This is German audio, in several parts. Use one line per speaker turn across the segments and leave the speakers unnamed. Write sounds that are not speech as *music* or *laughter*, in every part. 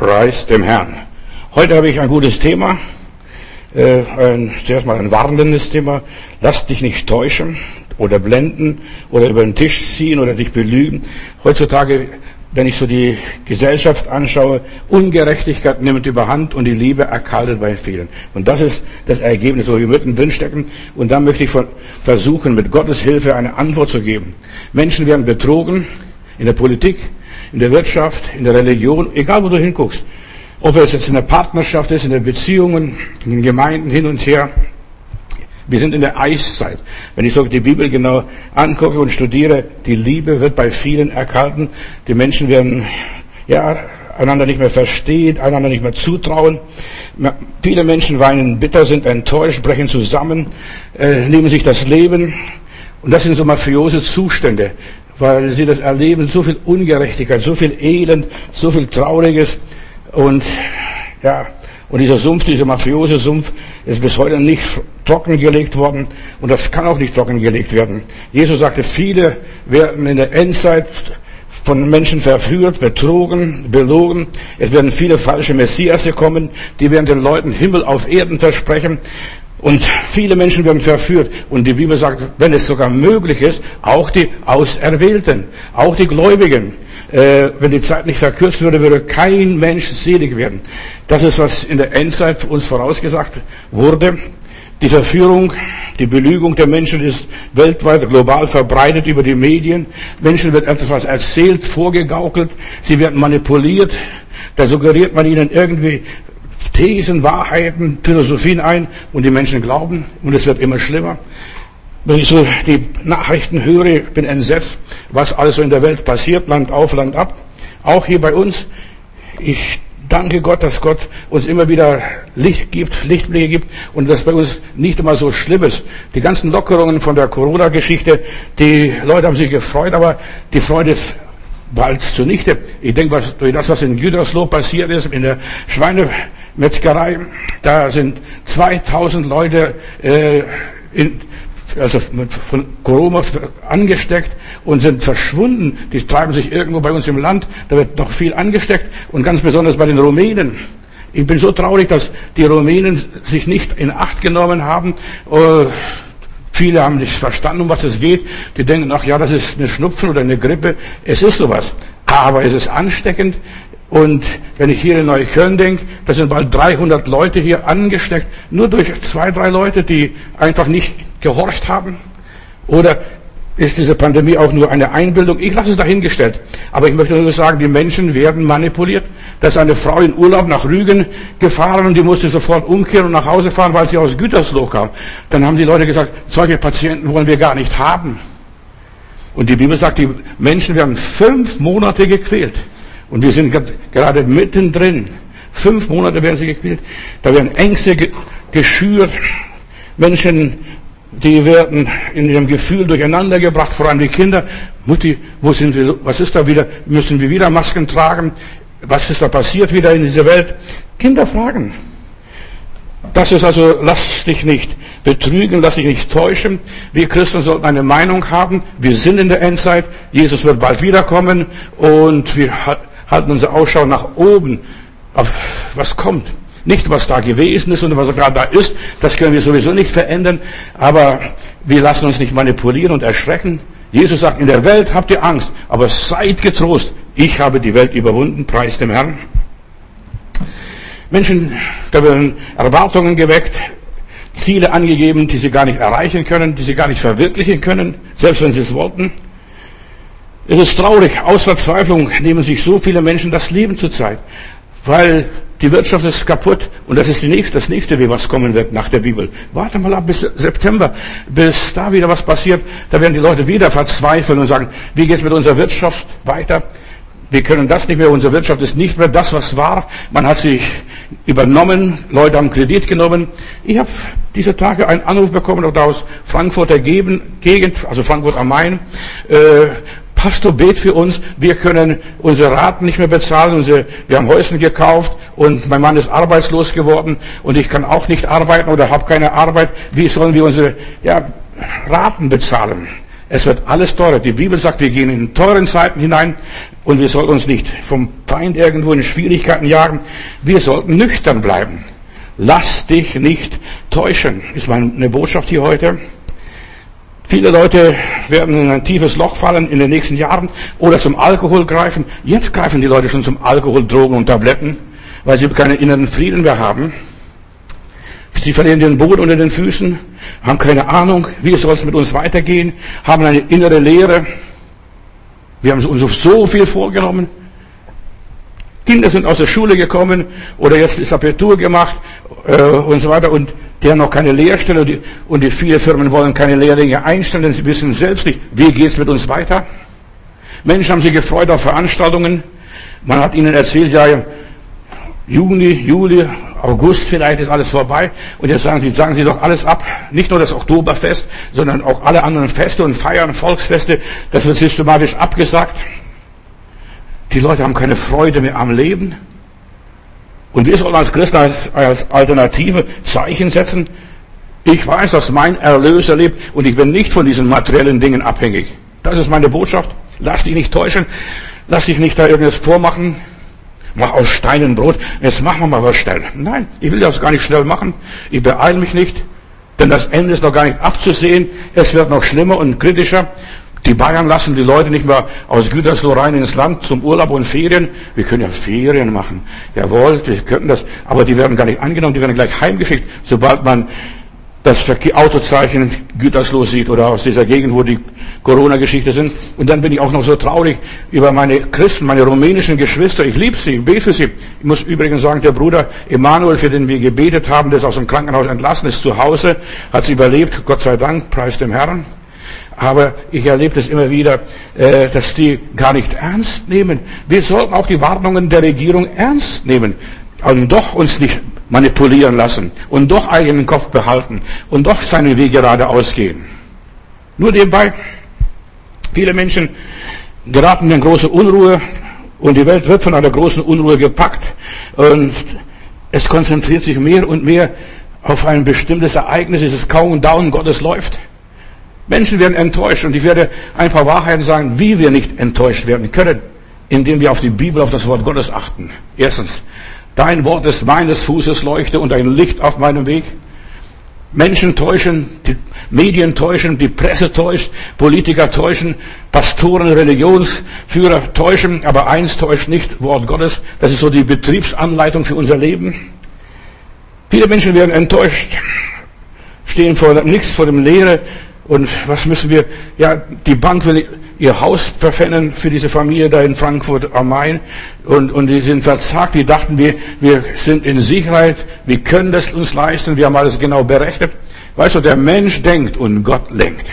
Preis dem Herrn. Heute habe ich ein gutes Thema, äh, ein, zuerst mal ein warnendes Thema. Lass dich nicht täuschen oder blenden oder über den Tisch ziehen oder dich belügen. Heutzutage, wenn ich so die Gesellschaft anschaue, Ungerechtigkeit nimmt überhand und die Liebe erkaltet bei vielen. Und das ist das Ergebnis, wo wir mittendrin stecken. Und da möchte ich versuchen, mit Gottes Hilfe eine Antwort zu geben. Menschen werden betrogen in der Politik, in der Wirtschaft, in der Religion, egal wo du hinguckst. Ob es jetzt in der Partnerschaft ist, in den Beziehungen, in den Gemeinden hin und her. Wir sind in der Eiszeit. Wenn ich so die Bibel genau angucke und studiere, die Liebe wird bei vielen erkalten. Die Menschen werden, ja, einander nicht mehr verstehen, einander nicht mehr zutrauen. Viele Menschen weinen bitter, sind enttäuscht, brechen zusammen, äh, nehmen sich das Leben. Und das sind so mafiose Zustände weil sie das erleben, so viel Ungerechtigkeit, so viel Elend, so viel Trauriges und ja, und dieser Sumpf, dieser mafiose Sumpf ist bis heute nicht trockengelegt worden und das kann auch nicht trockengelegt werden. Jesus sagte, viele werden in der Endzeit von Menschen verführt, betrogen, belogen. Es werden viele falsche Messiasse kommen, die werden den Leuten Himmel auf Erden versprechen. Und viele Menschen werden verführt. Und die Bibel sagt, wenn es sogar möglich ist, auch die Auserwählten, auch die Gläubigen. Äh, wenn die Zeit nicht verkürzt würde, würde kein Mensch selig werden. Das ist, was in der Endzeit uns vorausgesagt wurde. Die Verführung, die Belügung der Menschen ist weltweit, global verbreitet über die Medien. Menschen wird etwas erzählt, vorgegaukelt. Sie werden manipuliert. Da suggeriert man ihnen irgendwie Thesen, Wahrheiten, Philosophien ein und die Menschen glauben und es wird immer schlimmer. Wenn ich so die Nachrichten höre, bin entsetzt, was alles so in der Welt passiert, Land auf, Land ab. Auch hier bei uns. Ich danke Gott, dass Gott uns immer wieder Licht gibt, Lichtblicke gibt und dass bei uns nicht immer so schlimm ist. Die ganzen Lockerungen von der Corona-Geschichte, die Leute haben sich gefreut, aber die Freude ist bald zunichte. Ich denke, was, durch das, was in Gütersloh passiert ist, in der Schweinemetzgerei, da sind 2000 Leute äh, in, also von Corona angesteckt und sind verschwunden. Die treiben sich irgendwo bei uns im Land. Da wird noch viel angesteckt und ganz besonders bei den Rumänen. Ich bin so traurig, dass die Rumänen sich nicht in Acht genommen haben. Äh, Viele haben nicht verstanden, um was es geht. Die denken, ach ja, das ist eine Schnupfen oder eine Grippe. Es ist sowas. Aber es ist ansteckend. Und wenn ich hier in Neukölln denke, da sind bald 300 Leute hier angesteckt, nur durch zwei, drei Leute, die einfach nicht gehorcht haben. Oder ist diese Pandemie auch nur eine Einbildung? Ich lasse es dahingestellt. Aber ich möchte nur sagen, die Menschen werden manipuliert. Da ist eine Frau in Urlaub nach Rügen gefahren und die musste sofort umkehren und nach Hause fahren, weil sie aus Gütersloh kam. Dann haben die Leute gesagt, solche Patienten wollen wir gar nicht haben. Und die Bibel sagt, die Menschen werden fünf Monate gequält. Und wir sind gerade mittendrin. Fünf Monate werden sie gequält. Da werden Ängste geschürt. Menschen die werden in ihrem Gefühl durcheinander gebracht, vor allem die Kinder. Mutti, wo sind wir, was ist da wieder? Müssen wir wieder Masken tragen? Was ist da passiert wieder in dieser Welt? Kinder fragen. Das ist also, lass dich nicht betrügen, lass dich nicht täuschen. Wir Christen sollten eine Meinung haben. Wir sind in der Endzeit. Jesus wird bald wiederkommen und wir halten unsere Ausschau nach oben auf was kommt. Nicht, was da gewesen ist und was gerade da ist, das können wir sowieso nicht verändern, aber wir lassen uns nicht manipulieren und erschrecken. Jesus sagt, in der Welt habt ihr Angst, aber seid getrost. Ich habe die Welt überwunden, preis dem Herrn. Menschen, da werden Erwartungen geweckt, Ziele angegeben, die sie gar nicht erreichen können, die sie gar nicht verwirklichen können, selbst wenn sie es wollten. Es ist traurig, aus Verzweiflung nehmen sich so viele Menschen das Leben zurzeit, weil die Wirtschaft ist kaputt und das ist die nächste, das nächste, was kommen wird nach der Bibel. Warte mal ab bis September, bis da wieder was passiert. Da werden die Leute wieder verzweifeln und sagen, wie geht es mit unserer Wirtschaft weiter? Wir können das nicht mehr, unsere Wirtschaft ist nicht mehr das, was war. Man hat sich übernommen, Leute haben Kredit genommen. Ich habe diese Tage einen Anruf bekommen aus Frankfurter Gegend, also Frankfurt am Main. Äh, Pastor, bet für uns, wir können unsere Raten nicht mehr bezahlen, unsere, wir haben Häuschen gekauft und mein Mann ist arbeitslos geworden und ich kann auch nicht arbeiten oder habe keine Arbeit. Wie sollen wir unsere ja, Raten bezahlen? Es wird alles teurer. Die Bibel sagt, wir gehen in teuren Zeiten hinein und wir sollten uns nicht vom Feind irgendwo in Schwierigkeiten jagen. Wir sollten nüchtern bleiben. Lass dich nicht täuschen, ist meine Botschaft hier heute. Viele Leute werden in ein tiefes Loch fallen in den nächsten Jahren oder zum Alkohol greifen. Jetzt greifen die Leute schon zum Alkohol, Drogen und Tabletten, weil sie keinen inneren Frieden mehr haben. Sie verlieren den Boden unter den Füßen, haben keine Ahnung, wie soll es mit uns weitergehen, haben eine innere Leere. Wir haben uns so viel vorgenommen. Kinder sind aus der Schule gekommen oder jetzt ist Abitur gemacht äh, und so weiter und die haben noch keine Lehrstelle und die, und die viele Firmen wollen keine Lehrlinge einstellen, denn sie wissen selbst nicht, wie geht es mit uns weiter. Menschen haben sich gefreut auf Veranstaltungen. Man hat ihnen erzählt, ja, Juni, Juli, August vielleicht ist alles vorbei. Und jetzt sagen Sie, sagen Sie doch alles ab. Nicht nur das Oktoberfest, sondern auch alle anderen Feste und Feiern, Volksfeste. Das wird systematisch abgesagt. Die Leute haben keine Freude mehr am Leben. Und wir sollen als Christen als, als Alternative Zeichen setzen. Ich weiß, dass mein Erlöser lebt und ich bin nicht von diesen materiellen Dingen abhängig. Das ist meine Botschaft. Lass dich nicht täuschen. Lass dich nicht da irgendwas vormachen mach aus Steinen Brot, jetzt machen wir mal was schnell. Nein, ich will das gar nicht schnell machen. Ich beeile mich nicht, denn das Ende ist noch gar nicht abzusehen. Es wird noch schlimmer und kritischer. Die Bayern lassen die Leute nicht mehr aus Gütersloh rein ins Land zum Urlaub und Ferien. Wir können ja Ferien machen. Jawohl, wir könnten das. Aber die werden gar nicht angenommen, die werden gleich heimgeschickt, sobald man das Autozeichen Gütersloh sieht oder aus dieser Gegend, wo die Corona-Geschichte sind. Und dann bin ich auch noch so traurig über meine Christen, meine rumänischen Geschwister. Ich liebe sie, ich bete für sie. Ich muss übrigens sagen, der Bruder Emanuel, für den wir gebetet haben, der ist aus dem Krankenhaus entlassen, ist zu Hause, hat sie überlebt, Gott sei Dank, preis dem Herrn. Aber ich erlebe das immer wieder, äh, dass die gar nicht ernst nehmen. Wir sollten auch die Warnungen der Regierung ernst nehmen und doch uns nicht manipulieren lassen und doch eigenen Kopf behalten und doch seine Wege gerade ausgehen. Nur nebenbei, viele Menschen geraten in große Unruhe und die Welt wird von einer großen Unruhe gepackt und es konzentriert sich mehr und mehr auf ein bestimmtes Ereignis, es ist kaum Down, Gottes läuft. Menschen werden enttäuscht und ich werde ein paar Wahrheiten sagen, wie wir nicht enttäuscht werden können, indem wir auf die Bibel, auf das Wort Gottes achten. Erstens, Dein Wort ist meines Fußes Leuchte und ein Licht auf meinem Weg. Menschen täuschen, die Medien täuschen, die Presse täuscht, Politiker täuschen, Pastoren, Religionsführer täuschen, aber eins täuscht nicht, Wort Gottes. Das ist so die Betriebsanleitung für unser Leben. Viele Menschen werden enttäuscht, stehen vor nichts, vor dem Leere. Und was müssen wir? Ja, die Bank will ihr Haus verpfänden für diese Familie da in Frankfurt am Main und, und die sind verzagt. Die dachten, wir, wir sind in Sicherheit, wir können das uns leisten, wir haben alles genau berechnet. Weißt du, der Mensch denkt und Gott lenkt.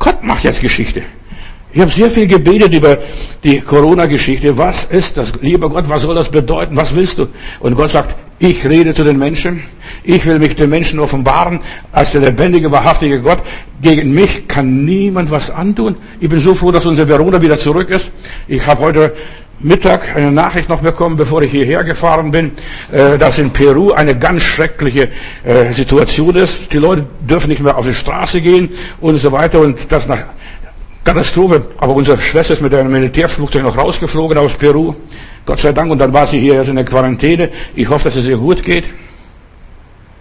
Gott macht jetzt Geschichte. Ich habe sehr viel gebetet über die Corona-Geschichte. Was ist das? Lieber Gott, was soll das bedeuten? Was willst du? Und Gott sagt, ich rede zu den Menschen. Ich will mich den Menschen offenbaren als der lebendige, wahrhaftige Gott. Gegen mich kann niemand was antun. Ich bin so froh, dass unser Verona wieder zurück ist. Ich habe heute Mittag eine Nachricht noch bekommen, bevor ich hierher gefahren bin, äh, dass in Peru eine ganz schreckliche äh, Situation ist. Die Leute dürfen nicht mehr auf die Straße gehen und so weiter und das nach Katastrophe. Aber unsere Schwester ist mit einem Militärflugzeug noch rausgeflogen aus Peru. Gott sei Dank. Und dann war sie hier erst in der Quarantäne. Ich hoffe, dass es ihr gut geht.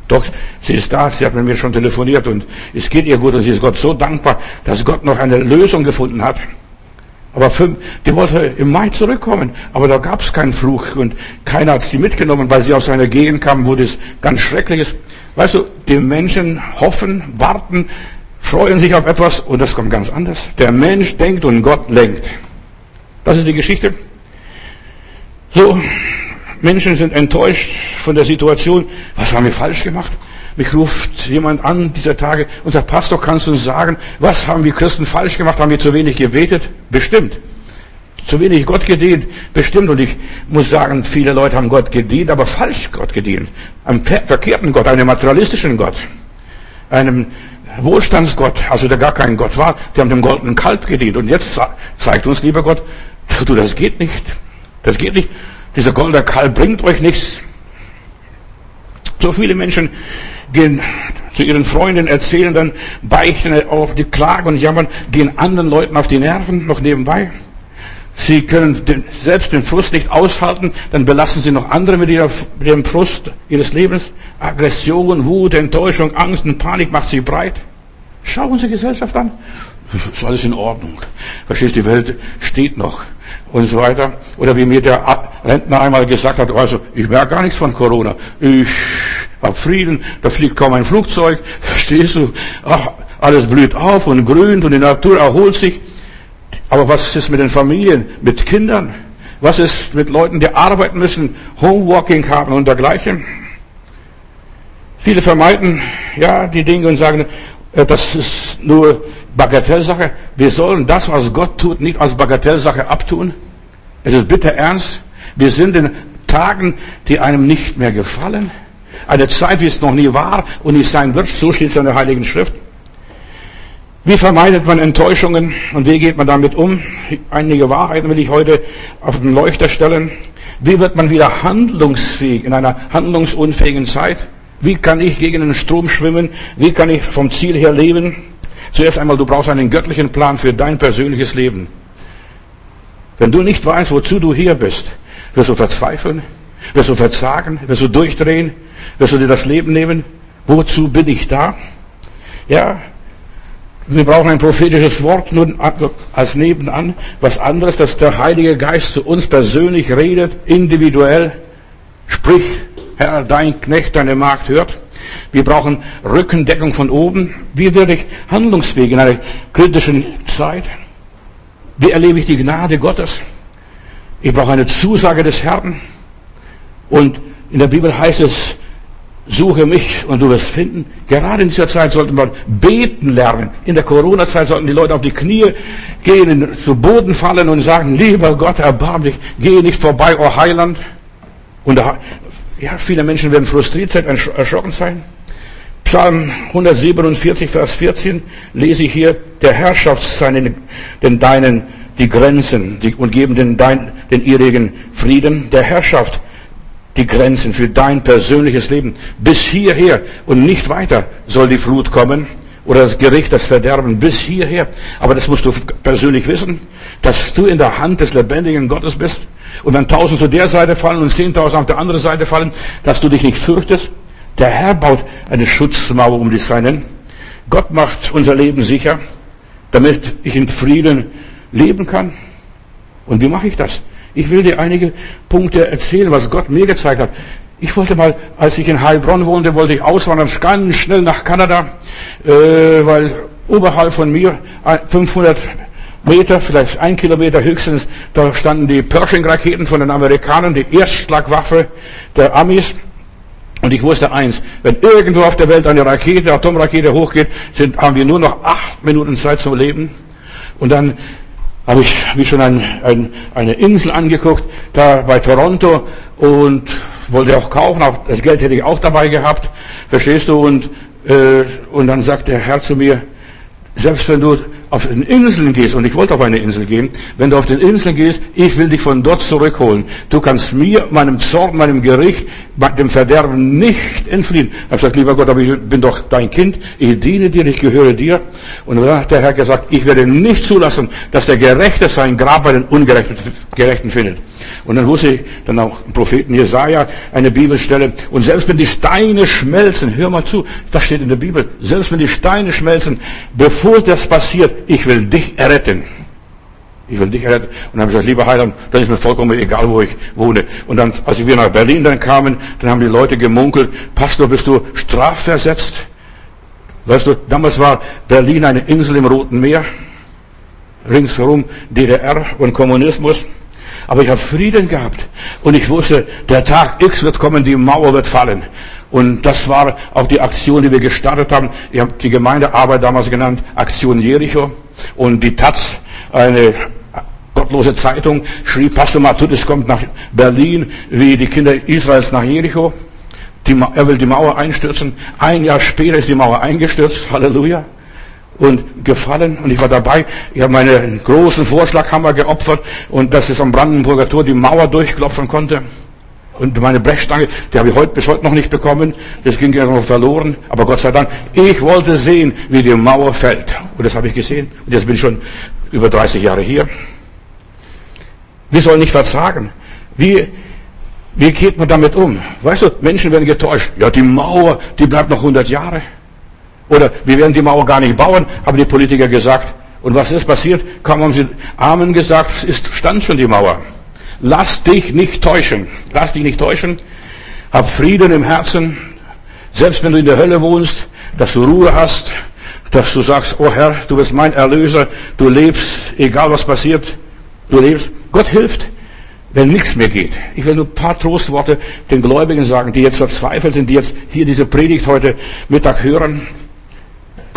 Doch, sie ist da, sie hat mit mir schon telefoniert und es geht ihr gut und sie ist Gott so dankbar, dass Gott noch eine Lösung gefunden hat. Aber für, die wollte im Mai zurückkommen, aber da gab es keinen Flug und keiner hat sie mitgenommen, weil sie aus einer Gegend kam, wo das ganz schrecklich ist. Weißt du, die Menschen hoffen, warten, freuen sich auf etwas und das kommt ganz anders. Der Mensch denkt und Gott lenkt. Das ist die Geschichte. So, Menschen sind enttäuscht von der Situation. Was haben wir falsch gemacht? Mich ruft jemand an dieser Tage und sagt, Pastor, kannst du uns sagen, was haben wir Christen falsch gemacht? Haben wir zu wenig gebetet? Bestimmt. Zu wenig Gott gedient? Bestimmt. Und ich muss sagen, viele Leute haben Gott gedient, aber falsch Gott gedient. Einem verkehrten Gott, einem materialistischen Gott. Einem Wohlstandsgott, also der gar kein Gott war, die haben dem goldenen Kalb gedient. Und jetzt zeigt uns, lieber Gott, du, das geht nicht. Das geht nicht. Dieser goldene Kalb bringt euch nichts. So viele Menschen gehen zu ihren Freunden erzählen, dann beichten auf die Klagen und jammern, gehen anderen Leuten auf die Nerven noch nebenbei. Sie können den, selbst den Frust nicht aushalten, dann belassen sie noch andere mit, ihrer, mit dem Frust ihres Lebens. Aggression, Wut, Enttäuschung, Angst und Panik macht sie breit. Schauen Sie Gesellschaft an. Ist alles in Ordnung. Verstehst, die Welt steht noch. Und so weiter. Oder wie mir der Rentner einmal gesagt hat, also, ich merke gar nichts von Corona. Ich habe Frieden, da fliegt kaum ein Flugzeug. Verstehst du? Ach, alles blüht auf und grünt und die Natur erholt sich. Aber was ist mit den Familien, mit Kindern? Was ist mit Leuten, die arbeiten müssen, Homeworking haben und dergleichen? Viele vermeiden, ja, die Dinge und sagen, das ist nur Bagatellsache. Wir sollen das, was Gott tut, nicht als Bagatellsache abtun. Es ist bitter ernst. Wir sind in Tagen, die einem nicht mehr gefallen. Eine Zeit, wie es noch nie war und nicht sein wird. So steht es in der Heiligen Schrift. Wie vermeidet man Enttäuschungen und wie geht man damit um? Einige Wahrheiten will ich heute auf den Leuchter stellen. Wie wird man wieder handlungsfähig in einer handlungsunfähigen Zeit? Wie kann ich gegen den Strom schwimmen? Wie kann ich vom Ziel her leben? Zuerst einmal, du brauchst einen göttlichen Plan für dein persönliches Leben. Wenn du nicht weißt, wozu du hier bist, wirst du verzweifeln, wirst du verzagen, wirst du durchdrehen, wirst du dir das Leben nehmen. Wozu bin ich da? Ja, wir brauchen ein prophetisches Wort nur als nebenan. Was anderes, dass der Heilige Geist zu uns persönlich redet, individuell. Sprich, Herr, dein Knecht, deine Magd hört. Wir brauchen Rückendeckung von oben. Wie werde ich handlungsfähig in einer kritischen Zeit? Wie erlebe ich die Gnade Gottes? Ich brauche eine Zusage des Herrn. Und in der Bibel heißt es, suche mich und du wirst finden. Gerade in dieser Zeit sollte man beten lernen. In der Corona-Zeit sollten die Leute auf die Knie gehen, zu Boden fallen und sagen, lieber Gott, erbarm dich, gehe nicht vorbei, o oh Heiland. Und ja, viele Menschen werden frustriert sein, erschrocken sein. Psalm 147, Vers 14 lese ich hier, der Herrschaft seinen, den Deinen die Grenzen die, und geben den, dein, den ihrigen Frieden. Der Herrschaft die Grenzen für dein persönliches Leben. Bis hierher und nicht weiter soll die Flut kommen oder das Gericht, das Verderben bis hierher. Aber das musst du persönlich wissen, dass du in der Hand des lebendigen Gottes bist. Und wenn tausend zu der Seite fallen und zehntausend auf der anderen Seite fallen, dass du dich nicht fürchtest. Der Herr baut eine Schutzmauer um die Seinen. Gott macht unser Leben sicher, damit ich in Frieden leben kann. Und wie mache ich das? Ich will dir einige Punkte erzählen, was Gott mir gezeigt hat. Ich wollte mal, als ich in Heilbronn wohnte, wollte ich auswandern, ganz schnell nach Kanada, äh, weil oberhalb von mir 500 Meter, vielleicht ein Kilometer höchstens, da standen die Pershing-Raketen von den Amerikanern, die Erstschlagwaffe der Amis. Und ich wusste eins, wenn irgendwo auf der Welt eine Rakete, Atomrakete hochgeht, sind, haben wir nur noch acht Minuten Zeit zum Leben. Und dann habe ich wie schon ein, ein, eine Insel angeguckt, da bei Toronto und wollte auch kaufen, auch das Geld hätte ich auch dabei gehabt, verstehst du? Und, äh, und dann sagt der Herr zu mir, selbst wenn du auf den Inseln gehst, und ich wollte auf eine Insel gehen, wenn du auf den Inseln gehst, ich will dich von dort zurückholen. Du kannst mir, meinem Zorn, meinem Gericht, dem Verderben nicht entfliehen. Ich habe gesagt, lieber Gott, aber ich bin doch dein Kind, ich diene dir, ich gehöre dir. Und dann hat der Herr gesagt, ich werde nicht zulassen, dass der Gerechte sein Grab bei den Ungerechten findet. Und dann wusste ich dann auch Propheten Jesaja eine Bibelstelle. Und selbst wenn die Steine schmelzen, hör mal zu, das steht in der Bibel, selbst wenn die Steine schmelzen, bevor das passiert, ich will dich erretten. Ich will dich erretten. Und dann habe ich gesagt, lieber Heiland, dann ist mir vollkommen egal, wo ich wohne. Und dann, als wir nach Berlin dann kamen, dann haben die Leute gemunkelt, Pastor, bist du strafversetzt? Weißt du, damals war Berlin eine Insel im Roten Meer. Ringsherum DDR und Kommunismus. Aber ich habe Frieden gehabt. Und ich wusste, der Tag X wird kommen, die Mauer wird fallen. Und das war auch die Aktion, die wir gestartet haben. Ich habe die Gemeindearbeit damals genannt, Aktion Jericho. Und die Taz, eine gottlose Zeitung, schrieb, Pastor Matutis kommt nach Berlin, wie die Kinder Israels nach Jericho. Die, er will die Mauer einstürzen. Ein Jahr später ist die Mauer eingestürzt. Halleluja und gefallen und ich war dabei. Ich habe meinen großen Vorschlaghammer geopfert und dass es am Brandenburger Tor die Mauer durchklopfen konnte. Und meine Brechstange, die habe ich heute bis heute noch nicht bekommen. Das ging ja noch verloren. Aber Gott sei Dank, ich wollte sehen, wie die Mauer fällt. Und das habe ich gesehen. Und jetzt bin ich schon über 30 Jahre hier. Wir sollen nicht verzagen. Wie, wie geht man damit um? Weißt du, Menschen werden getäuscht. Ja, die Mauer, die bleibt noch 100 Jahre. Oder wir werden die Mauer gar nicht bauen, haben die Politiker gesagt. Und was ist passiert? Kaum haben sie Amen gesagt, es ist, stand schon die Mauer. Lass dich nicht täuschen. Lass dich nicht täuschen. Hab Frieden im Herzen. Selbst wenn du in der Hölle wohnst, dass du Ruhe hast, dass du sagst, oh Herr, du bist mein Erlöser, du lebst, egal was passiert, du lebst. Gott hilft, wenn nichts mehr geht. Ich will nur ein paar Trostworte den Gläubigen sagen, die jetzt verzweifelt sind, die jetzt hier diese Predigt heute Mittag hören.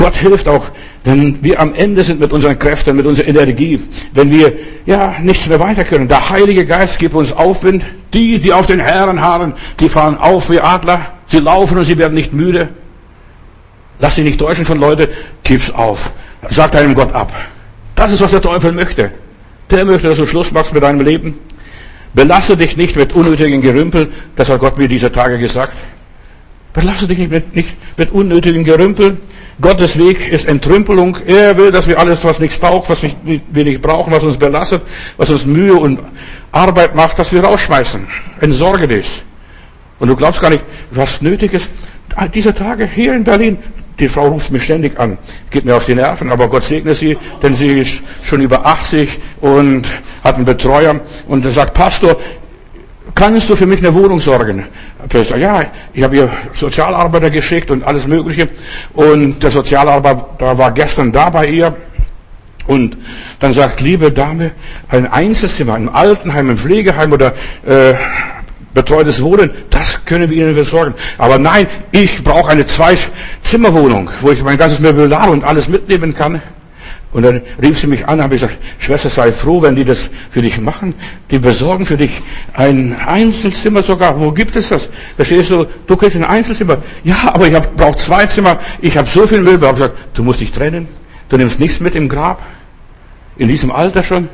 Gott hilft auch, wenn wir am Ende sind mit unseren Kräften, mit unserer Energie, wenn wir ja nichts mehr weiter können. Der Heilige Geist gibt uns Aufwind. Die, die auf den Herren harren, die fahren auf wie Adler. Sie laufen und sie werden nicht müde. Lass dich nicht täuschen von Leuten, gib's auf. Sag deinem Gott ab. Das ist, was der Teufel möchte. Der möchte, dass du Schluss machst mit deinem Leben. Belasse dich nicht mit unnötigen Gerümpel. Das hat Gott mir diese Tage gesagt. Belasse dich nicht mit, nicht mit unnötigen Gerümpel. Gottes Weg ist Entrümpelung. Er will, dass wir alles, was nichts taugt, was wir nicht brauchen, was uns belastet, was uns Mühe und Arbeit macht, dass wir rausschmeißen. Entsorge dich. Und du glaubst gar nicht, was nötig ist. Diese Tage hier in Berlin, die Frau ruft mich ständig an, geht mir auf die Nerven, aber Gott segne sie, denn sie ist schon über 80 und hat einen Betreuer und sagt, Pastor, kannst du für mich eine Wohnung sorgen? Ja, ich habe ihr Sozialarbeiter geschickt und alles Mögliche und der Sozialarbeiter war gestern da bei ihr und dann sagt, liebe Dame, ein Einzelzimmer, im Altenheim, im Pflegeheim oder äh, betreutes Wohnen, das können wir Ihnen besorgen. Aber nein, ich brauche eine Zwei-Zimmer-Wohnung, wo ich mein ganzes Möbelar und alles mitnehmen kann. Und dann rief sie mich an, habe ich gesagt, Schwester, sei froh, wenn die das für dich machen. Die besorgen für dich ein Einzelzimmer sogar. Wo gibt es das? Da stehst du, du kriegst ein Einzelzimmer. Ja, aber ich brauche zwei Zimmer. Ich habe so viel Möbel. Ich gesagt, du musst dich trennen. Du nimmst nichts mit im Grab. In diesem Alter schon.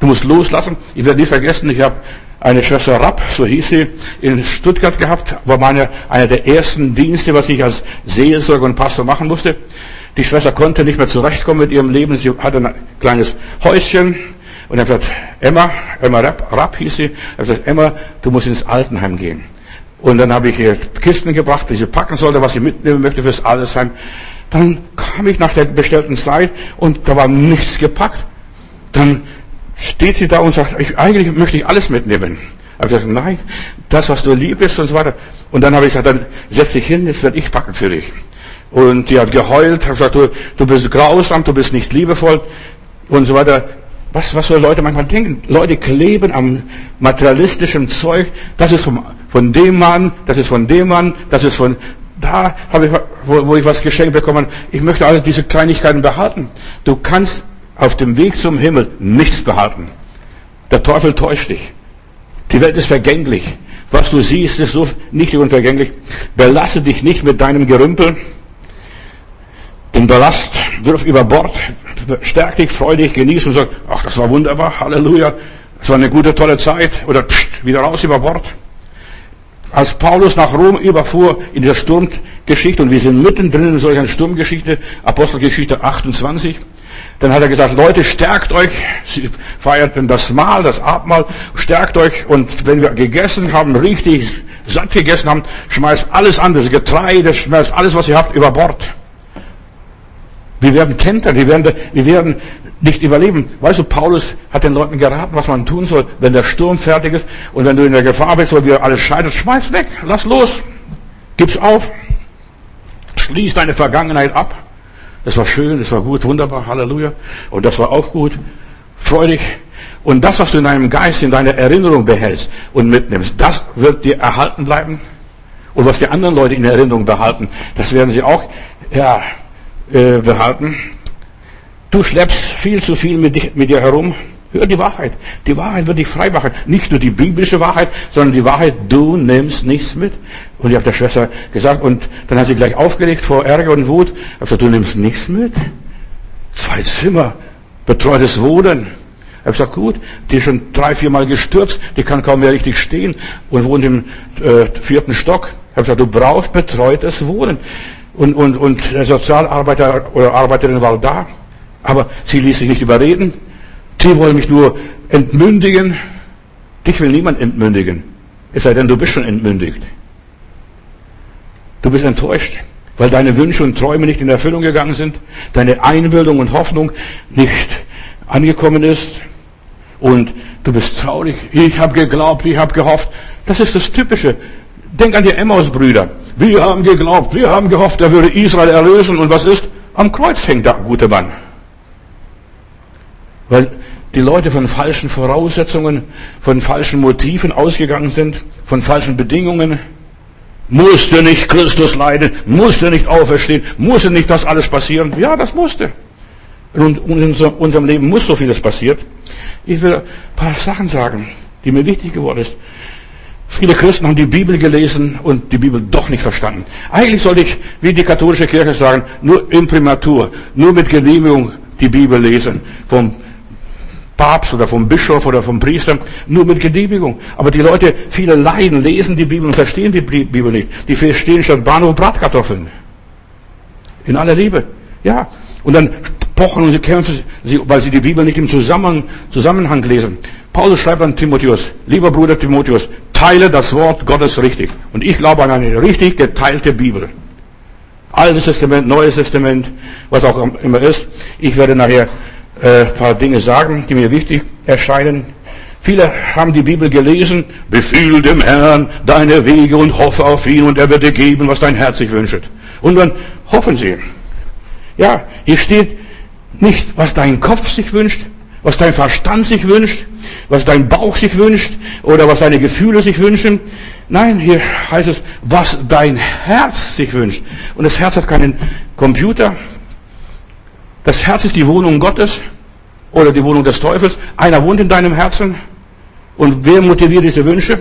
Du musst loslassen. Ich werde nie vergessen, ich habe eine Schwester Rapp, so hieß sie, in Stuttgart gehabt, war meine, einer der ersten Dienste, was ich als Seelsorger und Pastor machen musste. Die Schwester konnte nicht mehr zurechtkommen mit ihrem Leben. Sie hatte ein kleines Häuschen. Und er hat gesagt, Emma, Emma Rapp, Rapp hieß sie, er hat gesagt, Emma, du musst ins Altenheim gehen. Und dann habe ich ihr Kisten gebracht, die sie packen sollte, was sie mitnehmen möchte fürs Altersheim. Dann kam ich nach der bestellten Zeit und da war nichts gepackt. Dann steht sie da und sagt, ich, eigentlich möchte ich alles mitnehmen. Aber ich gesagt, nein, das, was du lieb bist und so weiter. Und dann habe ich gesagt, dann setz dich hin, jetzt werde ich packen für dich. Und die hat geheult, hat gesagt, du, du bist grausam, du bist nicht liebevoll und so weiter. Was, was soll Leute manchmal denken? Leute kleben am materialistischen Zeug. Das ist vom, von dem Mann, das ist von dem Mann, das ist von, da habe ich, wo, wo ich was geschenkt bekommen. Ich möchte alle diese Kleinigkeiten behalten. Du kannst auf dem Weg zum Himmel nichts behalten. Der Teufel täuscht dich. Die Welt ist vergänglich. Was du siehst, ist so nicht unvergänglich. Belasse dich nicht mit deinem Gerümpel. Den Ballast wirf über Bord, stärk dich, freu dich, genieß und sag, ach, das war wunderbar, Halleluja, das war eine gute, tolle Zeit. Oder pst, wieder raus über Bord. Als Paulus nach Rom überfuhr in der Sturmgeschichte, und wir sind mittendrin in solcher Sturmgeschichte, Apostelgeschichte 28, dann hat er gesagt, Leute, stärkt euch. Sie feierten das Mahl, das Abendmahl, stärkt euch. Und wenn wir gegessen haben, richtig satt gegessen haben, schmeißt alles andere, Getreide, schmeißt alles, was ihr habt, über Bord. Wir werden kentern, wir werden, wir werden nicht überleben. Weißt du, Paulus hat den Leuten geraten, was man tun soll, wenn der Sturm fertig ist und wenn du in der Gefahr bist, weil wir alles scheitert, schmeiß weg, lass los, gib's auf, schließ deine Vergangenheit ab. Das war schön, das war gut, wunderbar, Halleluja. Und das war auch gut, freudig. Und das, was du in deinem Geist, in deiner Erinnerung behältst und mitnimmst, das wird dir erhalten bleiben. Und was die anderen Leute in Erinnerung behalten, das werden sie auch, ja, äh, behalten. Du schleppst viel zu viel mit, mit dir herum. Hör die Wahrheit. Die Wahrheit wird dich frei machen. Nicht nur die biblische Wahrheit, sondern die Wahrheit, du nimmst nichts mit. Und ich habe der Schwester gesagt, und dann hat sie gleich aufgeregt vor Ärger und Wut. Ich habe gesagt, du nimmst nichts mit. Zwei Zimmer, betreutes Wohnen. Ich habe gesagt, gut, die ist schon drei, vier Mal gestürzt, die kann kaum mehr richtig stehen und wohnt im äh, vierten Stock. Ich habe gesagt, du brauchst betreutes Wohnen. Und, und, und der Sozialarbeiter oder Arbeiterin war da, aber sie ließ sich nicht überreden. Die wollen mich nur entmündigen. Dich will niemand entmündigen. Es sei denn, du bist schon entmündigt. Du bist enttäuscht, weil deine Wünsche und Träume nicht in Erfüllung gegangen sind, deine Einbildung und Hoffnung nicht angekommen ist und du bist traurig. Ich habe geglaubt, ich habe gehofft. Das ist das Typische. Denk an die Emmaus-Brüder. Wir haben geglaubt, wir haben gehofft, er würde Israel erlösen. Und was ist? Am Kreuz hängt der gute Mann. Weil die Leute von falschen Voraussetzungen, von falschen Motiven ausgegangen sind, von falschen Bedingungen. Musste nicht Christus leiden, musste nicht auferstehen, musste nicht das alles passieren. Ja, das musste. Und in unserem Leben muss so vieles passiert. Ich will ein paar Sachen sagen, die mir wichtig geworden ist. Viele Christen haben die Bibel gelesen und die Bibel doch nicht verstanden. Eigentlich sollte ich, wie die katholische Kirche sagen, nur Imprimatur, nur mit Genehmigung die Bibel lesen. Vom Papst oder vom Bischof oder vom Priester, nur mit Genehmigung. Aber die Leute, viele leiden, lesen die Bibel und verstehen die Bibel nicht. Die verstehen statt Bahnhof Bratkartoffeln. In aller Liebe. Ja. Und dann pochen und sie kämpfen, weil sie die Bibel nicht im Zusammenhang lesen. Paulus schreibt an Timotheus, lieber Bruder Timotheus, teile das Wort Gottes richtig. Und ich glaube an eine richtig geteilte Bibel. Altes Testament, Neues Testament, was auch immer ist. Ich werde nachher äh, ein paar Dinge sagen, die mir wichtig erscheinen. Viele haben die Bibel gelesen, befiehl dem Herrn deine Wege und hoffe auf ihn und er wird dir geben, was dein Herz sich wünscht. Und dann hoffen sie. Ja, hier steht nicht, was dein Kopf sich wünscht, was dein Verstand sich wünscht, was dein Bauch sich wünscht oder was deine Gefühle sich wünschen. Nein, hier heißt es, was dein Herz sich wünscht. Und das Herz hat keinen Computer. Das Herz ist die Wohnung Gottes oder die Wohnung des Teufels. Einer wohnt in deinem Herzen. Und wer motiviert diese Wünsche?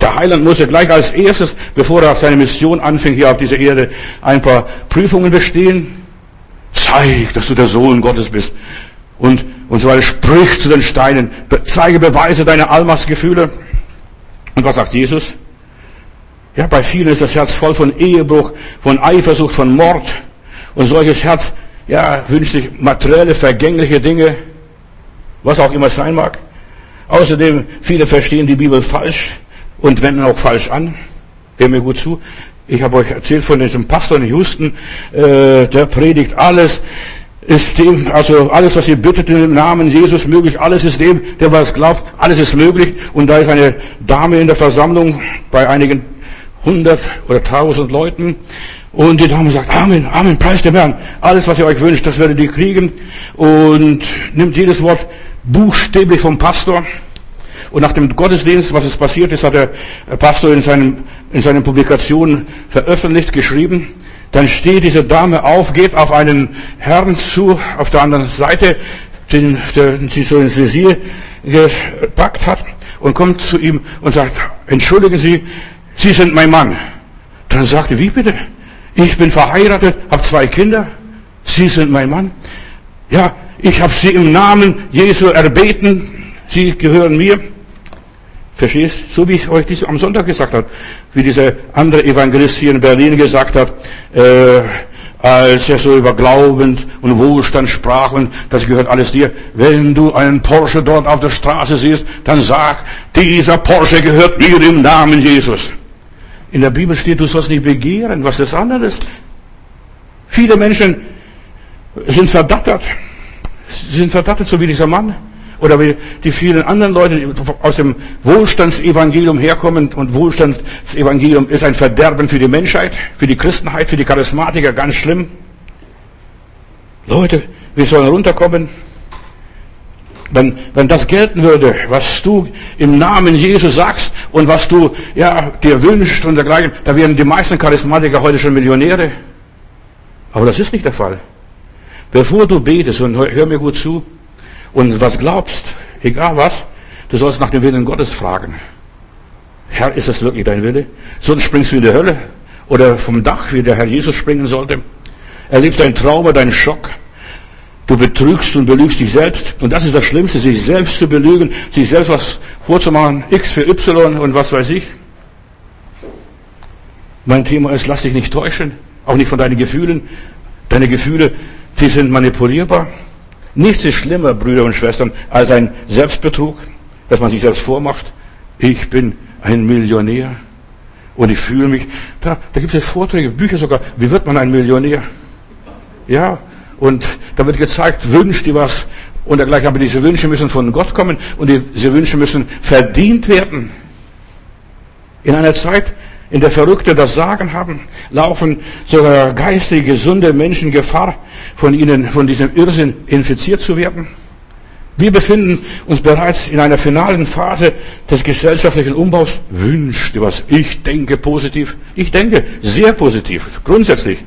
Der Heiland musste gleich als erstes, bevor er seine Mission anfing, hier auf dieser Erde, ein paar Prüfungen bestehen. Zeig, dass du der Sohn Gottes bist und, und so weiter. Sprich zu den Steinen. Zeige Beweise deiner Allmachtsgefühle. Und was sagt Jesus? Ja, bei vielen ist das Herz voll von Ehebruch, von Eifersucht, von Mord. Und solches Herz, ja, wünscht sich materielle, vergängliche Dinge, was auch immer sein mag. Außerdem, viele verstehen die Bibel falsch und wenden auch falsch an. Hör mir gut zu. Ich habe euch erzählt von diesem Pastor in Houston, äh, der predigt alles ist dem, also alles, was ihr bittet im Namen Jesus möglich, alles ist dem, der was glaubt, alles ist möglich. Und da ist eine Dame in der Versammlung bei einigen hundert oder tausend Leuten. Und die Dame sagt, Amen, Amen, preis dem Herrn. Alles, was ihr euch wünscht, das werdet ihr kriegen. Und nimmt jedes Wort buchstäblich vom Pastor. Und nach dem Gottesdienst, was es passiert ist, hat der Pastor in seinen, in seinen Publikationen veröffentlicht, geschrieben, dann steht diese Dame auf, geht auf einen Herrn zu, auf der anderen Seite, den, den sie so ins Visier gepackt hat, und kommt zu ihm und sagt, entschuldigen Sie, Sie sind mein Mann. Dann sagte, wie bitte? Ich bin verheiratet, habe zwei Kinder. Sie sind mein Mann. Ja, ich habe Sie im Namen Jesu erbeten. Sie gehören mir. Verstehst? So wie ich euch dies am Sonntag gesagt habe, wie dieser andere Evangelist hier in Berlin gesagt hat, äh, als er so über Glauben und Wohlstand sprach und das gehört alles dir. Wenn du einen Porsche dort auf der Straße siehst, dann sag, dieser Porsche gehört mir im Namen Jesus. In der Bibel steht, du sollst nicht begehren, was das anderes. Viele Menschen sind verdattert. Sie sind verdattert, so wie dieser Mann oder wie die vielen anderen Leute, die aus dem Wohlstandsevangelium herkommen. Und Wohlstandsevangelium ist ein Verderben für die Menschheit, für die Christenheit, für die Charismatiker, ganz schlimm. Leute, wir sollen runterkommen. Wenn, wenn das gelten würde, was du im Namen Jesus sagst und was du ja, dir wünschst und dergleichen, da wären die meisten Charismatiker heute schon Millionäre. Aber das ist nicht der Fall. Bevor du betest, und hör mir gut zu, und was glaubst, egal was, du sollst nach dem Willen Gottes fragen. Herr, ist das wirklich dein Wille? Sonst springst du in die Hölle oder vom Dach, wie der Herr Jesus springen sollte. Erlebst ein Trauma, deinen Schock. Du betrügst und belügst dich selbst. Und das ist das Schlimmste, sich selbst zu belügen, sich selbst was vorzumachen, X für Y und was weiß ich. Mein Thema ist, lass dich nicht täuschen, auch nicht von deinen Gefühlen. Deine Gefühle, die sind manipulierbar. Nichts ist schlimmer, Brüder und Schwestern, als ein Selbstbetrug, dass man sich selbst vormacht. Ich bin ein Millionär und ich fühle mich. Da, da gibt es Vorträge, Bücher sogar. Wie wird man ein Millionär? Ja, und da wird gezeigt, wünscht ihr was und dergleichen. Aber diese Wünsche müssen von Gott kommen und diese Wünsche müssen verdient werden. In einer Zeit, in der Verrückte das Sagen haben, laufen sogar geistig gesunde Menschen Gefahr, von ihnen, von diesem Irrsinn infiziert zu werden. Wir befinden uns bereits in einer finalen Phase des gesellschaftlichen Umbaus. Wünscht ihr was? Ich denke positiv. Ich denke sehr positiv, grundsätzlich.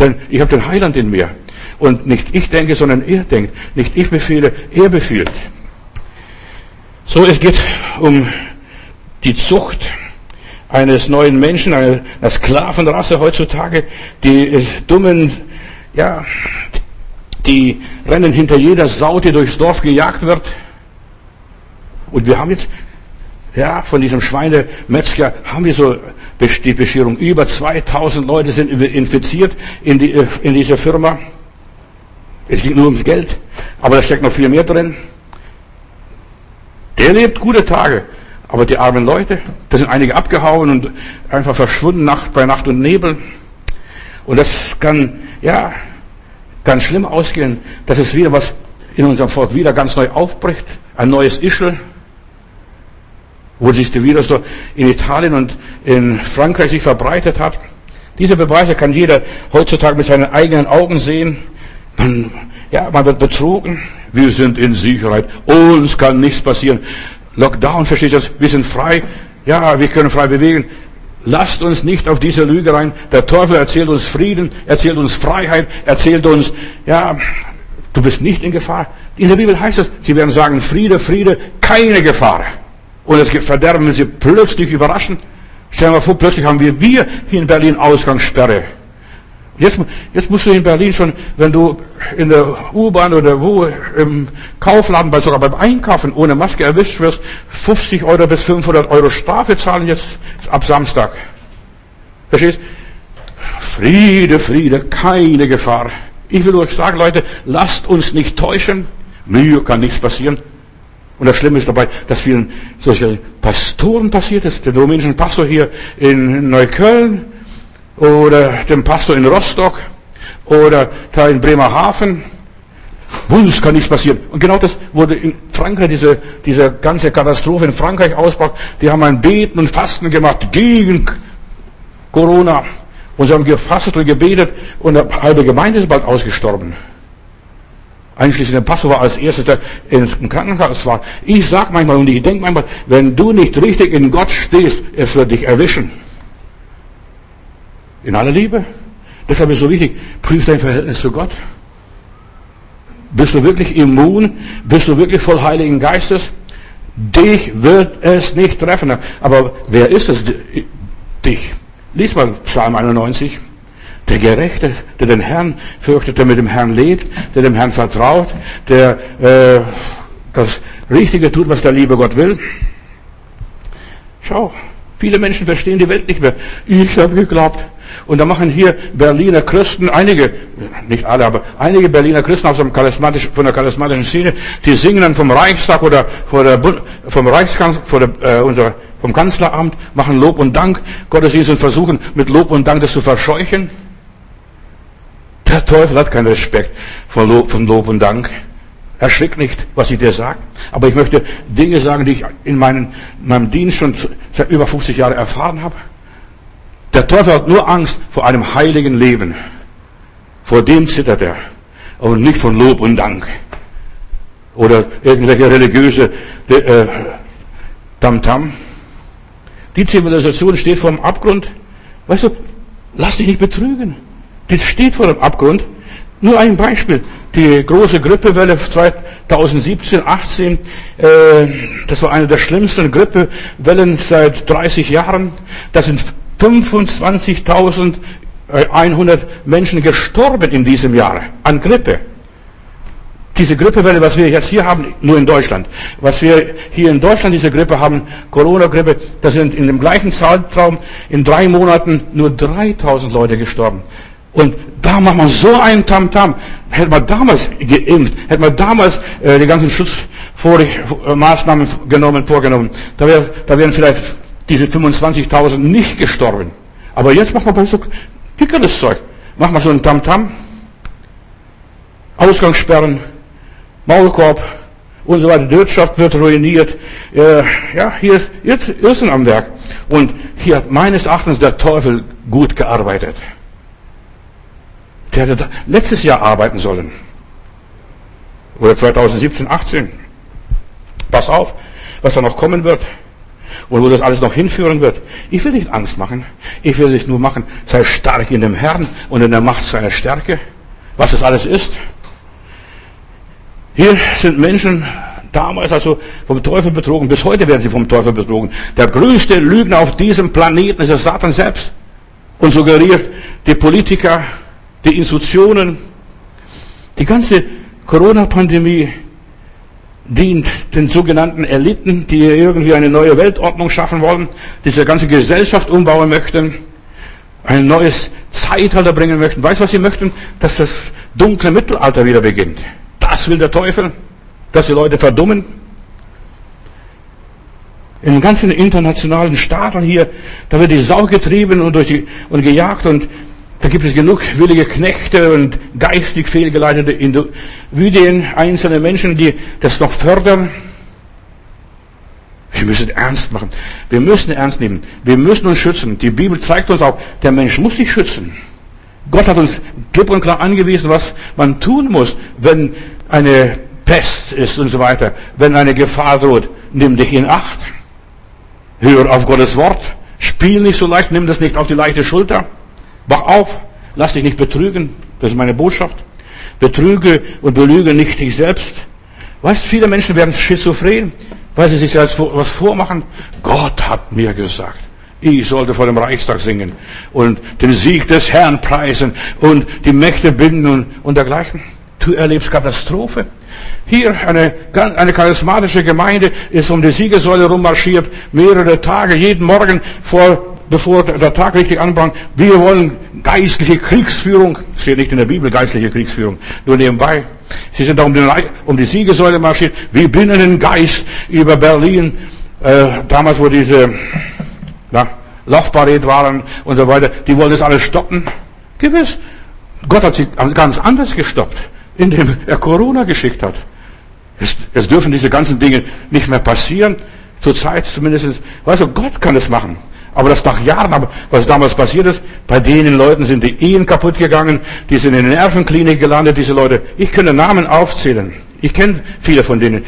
Denn ich habe den Heiland in mir. Und nicht ich denke, sondern er denkt. Nicht ich befehle, er befiehlt. So, es geht um die Zucht eines neuen Menschen, einer Sklavenrasse heutzutage, die dummen, ja, die rennen hinter jeder Sau, die durchs Dorf gejagt wird. Und wir haben jetzt, ja, von diesem Schweinemetzger haben wir so die Bescherung. Über 2000 Leute sind infiziert in, die, in dieser Firma. Es ging nur ums Geld, aber da steckt noch viel mehr drin. Der lebt gute Tage, aber die armen Leute, da sind einige abgehauen und einfach verschwunden Nacht bei Nacht und Nebel. Und das kann, ja, ganz schlimm ausgehen, dass es wieder was in unserem Volk wieder ganz neu aufbricht, ein neues Ischel, wo sich der Virus so in Italien und in Frankreich sich verbreitet hat. Diese Beweise kann jeder heutzutage mit seinen eigenen Augen sehen. Man, ja, man wird betrogen. Wir sind in Sicherheit. Uns kann nichts passieren. Lockdown, versteht ihr das? Wir sind frei. Ja, wir können frei bewegen. Lasst uns nicht auf diese Lüge rein. Der Teufel erzählt uns Frieden, erzählt uns Freiheit, erzählt uns, ja, du bist nicht in Gefahr. In der Bibel heißt es, sie werden sagen, Friede, Friede, keine Gefahr. Und das Verderben will sie plötzlich überraschen. Stellen wir vor, plötzlich haben wir, wir hier in Berlin Ausgangssperre. Jetzt, jetzt musst du in Berlin schon, wenn du in der U-Bahn oder wo im Kaufladen, bei, sogar beim Einkaufen ohne Maske erwischt wirst, 50 Euro bis 500 Euro Strafe zahlen jetzt ab Samstag. Verstehst? Friede, Friede, keine Gefahr. Ich will euch sagen, Leute, lasst uns nicht täuschen. Mir kann nichts passieren. Und das Schlimme ist dabei, dass vielen solche Pastoren passiert ist. Der rumänischen Pastor hier in Neukölln, oder dem Pastor in Rostock oder da in Bremerhaven. Uns kann nichts passieren. Und genau das wurde in Frankreich, diese, diese ganze Katastrophe in Frankreich ausbrach. Die haben ein Beten und Fasten gemacht gegen Corona. Und sie haben gefastet und gebetet und eine halbe Gemeinde ist bald ausgestorben. Einschließlich der Pastor war als erstes, der im Krankenhaus war. Ich sag manchmal und ich denke manchmal, wenn du nicht richtig in Gott stehst, es wird dich erwischen. In aller Liebe. Deshalb ist es so wichtig, prüf dein Verhältnis zu Gott. Bist du wirklich immun? Bist du wirklich voll Heiligen Geistes? Dich wird es nicht treffen. Aber wer ist es? Dich. Lies mal Psalm 91. Der Gerechte, der den Herrn fürchtet, der mit dem Herrn lebt, der dem Herrn vertraut, der äh, das Richtige tut, was der liebe Gott will. Schau, viele Menschen verstehen die Welt nicht mehr. Ich habe geglaubt, und da machen hier Berliner Christen, einige, nicht alle, aber einige Berliner Christen aus dem charismatischen, von der charismatischen Szene, die singen dann vom Reichstag oder vor der, vom Reichskanzler, vor der, äh, unser, vom Kanzleramt, machen Lob und Dank, Gottesdienst und versuchen mit Lob und Dank das zu verscheuchen. Der Teufel hat keinen Respekt von Lob, von Lob und Dank. Erschrick nicht, was ich dir sage. Aber ich möchte Dinge sagen, die ich in meinem, meinem Dienst schon seit über 50 Jahren erfahren habe. Der Teufel hat nur Angst vor einem heiligen Leben. Vor dem zittert er. Und nicht von Lob und Dank. Oder irgendwelche religiöse äh, Tamtam. Die Zivilisation steht vor dem Abgrund. Weißt du, lass dich nicht betrügen. Die steht vor dem Abgrund. Nur ein Beispiel. Die große Grippewelle 2017, 18, äh, das war eine der schlimmsten Grippewellen seit 30 Jahren. Das sind 25.100 Menschen gestorben in diesem Jahr an Grippe. diese Grippewelle, was wir jetzt hier haben, nur in Deutschland, was wir hier in Deutschland diese Grippe haben, Corona-Grippe, da sind in dem gleichen Zeitraum in drei Monaten nur 3000 Leute gestorben. Und da macht man so einen Tamtam. -Tam. Hätte man damals geimpft, hätte man damals äh, die ganzen Schutzmaßnahmen genommen, vorgenommen, da, wär, da wären vielleicht diese 25.000 nicht gestorben. Aber jetzt man bei so dickeres Zeug. Macht man so einen Tamtam, -Tam, Ausgangssperren, Maulkorb und so weiter. Die Wirtschaft wird ruiniert. Äh, ja, hier ist jetzt Irrsinn am Werk. Und hier hat meines Erachtens der Teufel gut gearbeitet. Der hätte letztes Jahr arbeiten sollen. Oder 2017, 18. Pass auf, was da noch kommen wird. Und wo das alles noch hinführen wird. Ich will nicht Angst machen. Ich will nicht nur machen, sei stark in dem Herrn und in der Macht seiner Stärke. Was das alles ist. Hier sind Menschen damals also vom Teufel betrogen. Bis heute werden sie vom Teufel betrogen. Der größte Lügner auf diesem Planeten ist der Satan selbst. Und suggeriert die Politiker, die Institutionen, die ganze Corona-Pandemie dient den sogenannten Eliten, die irgendwie eine neue Weltordnung schaffen wollen, diese ganze Gesellschaft umbauen möchten, ein neues Zeitalter bringen möchten. Weißt du, was sie möchten? Dass das dunkle Mittelalter wieder beginnt. Das will der Teufel, dass die Leute verdummen. In den ganzen internationalen Staaten hier, da wird die Sau getrieben und, durch die, und gejagt und da gibt es genug willige Knechte und geistig fehlgeleitete Individuen, einzelne Menschen, die das noch fördern. Wir müssen ernst machen. Wir müssen ernst nehmen. Wir müssen uns schützen. Die Bibel zeigt uns auch, der Mensch muss sich schützen. Gott hat uns klipp und klar angewiesen, was man tun muss, wenn eine Pest ist und so weiter, wenn eine Gefahr droht. Nimm dich in Acht. Hör auf Gottes Wort. Spiel nicht so leicht, nimm das nicht auf die leichte Schulter. Wach auf, lass dich nicht betrügen. Das ist meine Botschaft. Betrüge und belüge nicht dich selbst. Weißt, viele Menschen werden schizophren, weil sie sich selbst was vormachen. Gott hat mir gesagt. Ich sollte vor dem Reichstag singen und den Sieg des Herrn preisen und die Mächte binden und, und dergleichen. Du erlebst Katastrophe. Hier eine, eine charismatische Gemeinde ist um die Siegessäule rummarschiert, mehrere Tage, jeden Morgen vor, bevor der Tag richtig anfängt. Wir wollen geistliche Kriegsführung. Steht nicht in der Bibel geistliche Kriegsführung, nur nebenbei. Sie sind da um, den, um die Siegessäule marschiert. Wir binden den Geist über Berlin. Äh, damals, wo diese na, Laufparade waren und so weiter, die wollen das alles stoppen. Gewiss. Gott hat sie ganz anders gestoppt, indem er Corona geschickt hat. Es, es dürfen diese ganzen Dinge nicht mehr passieren. Zurzeit zumindest. Weißt du, Gott kann es machen. Aber das nach Jahren, was damals passiert ist, bei denen Leuten sind die Ehen kaputt gegangen, die sind in der Nervenklinik gelandet, diese Leute. Ich könnte Namen aufzählen. Ich kenne viele von denen.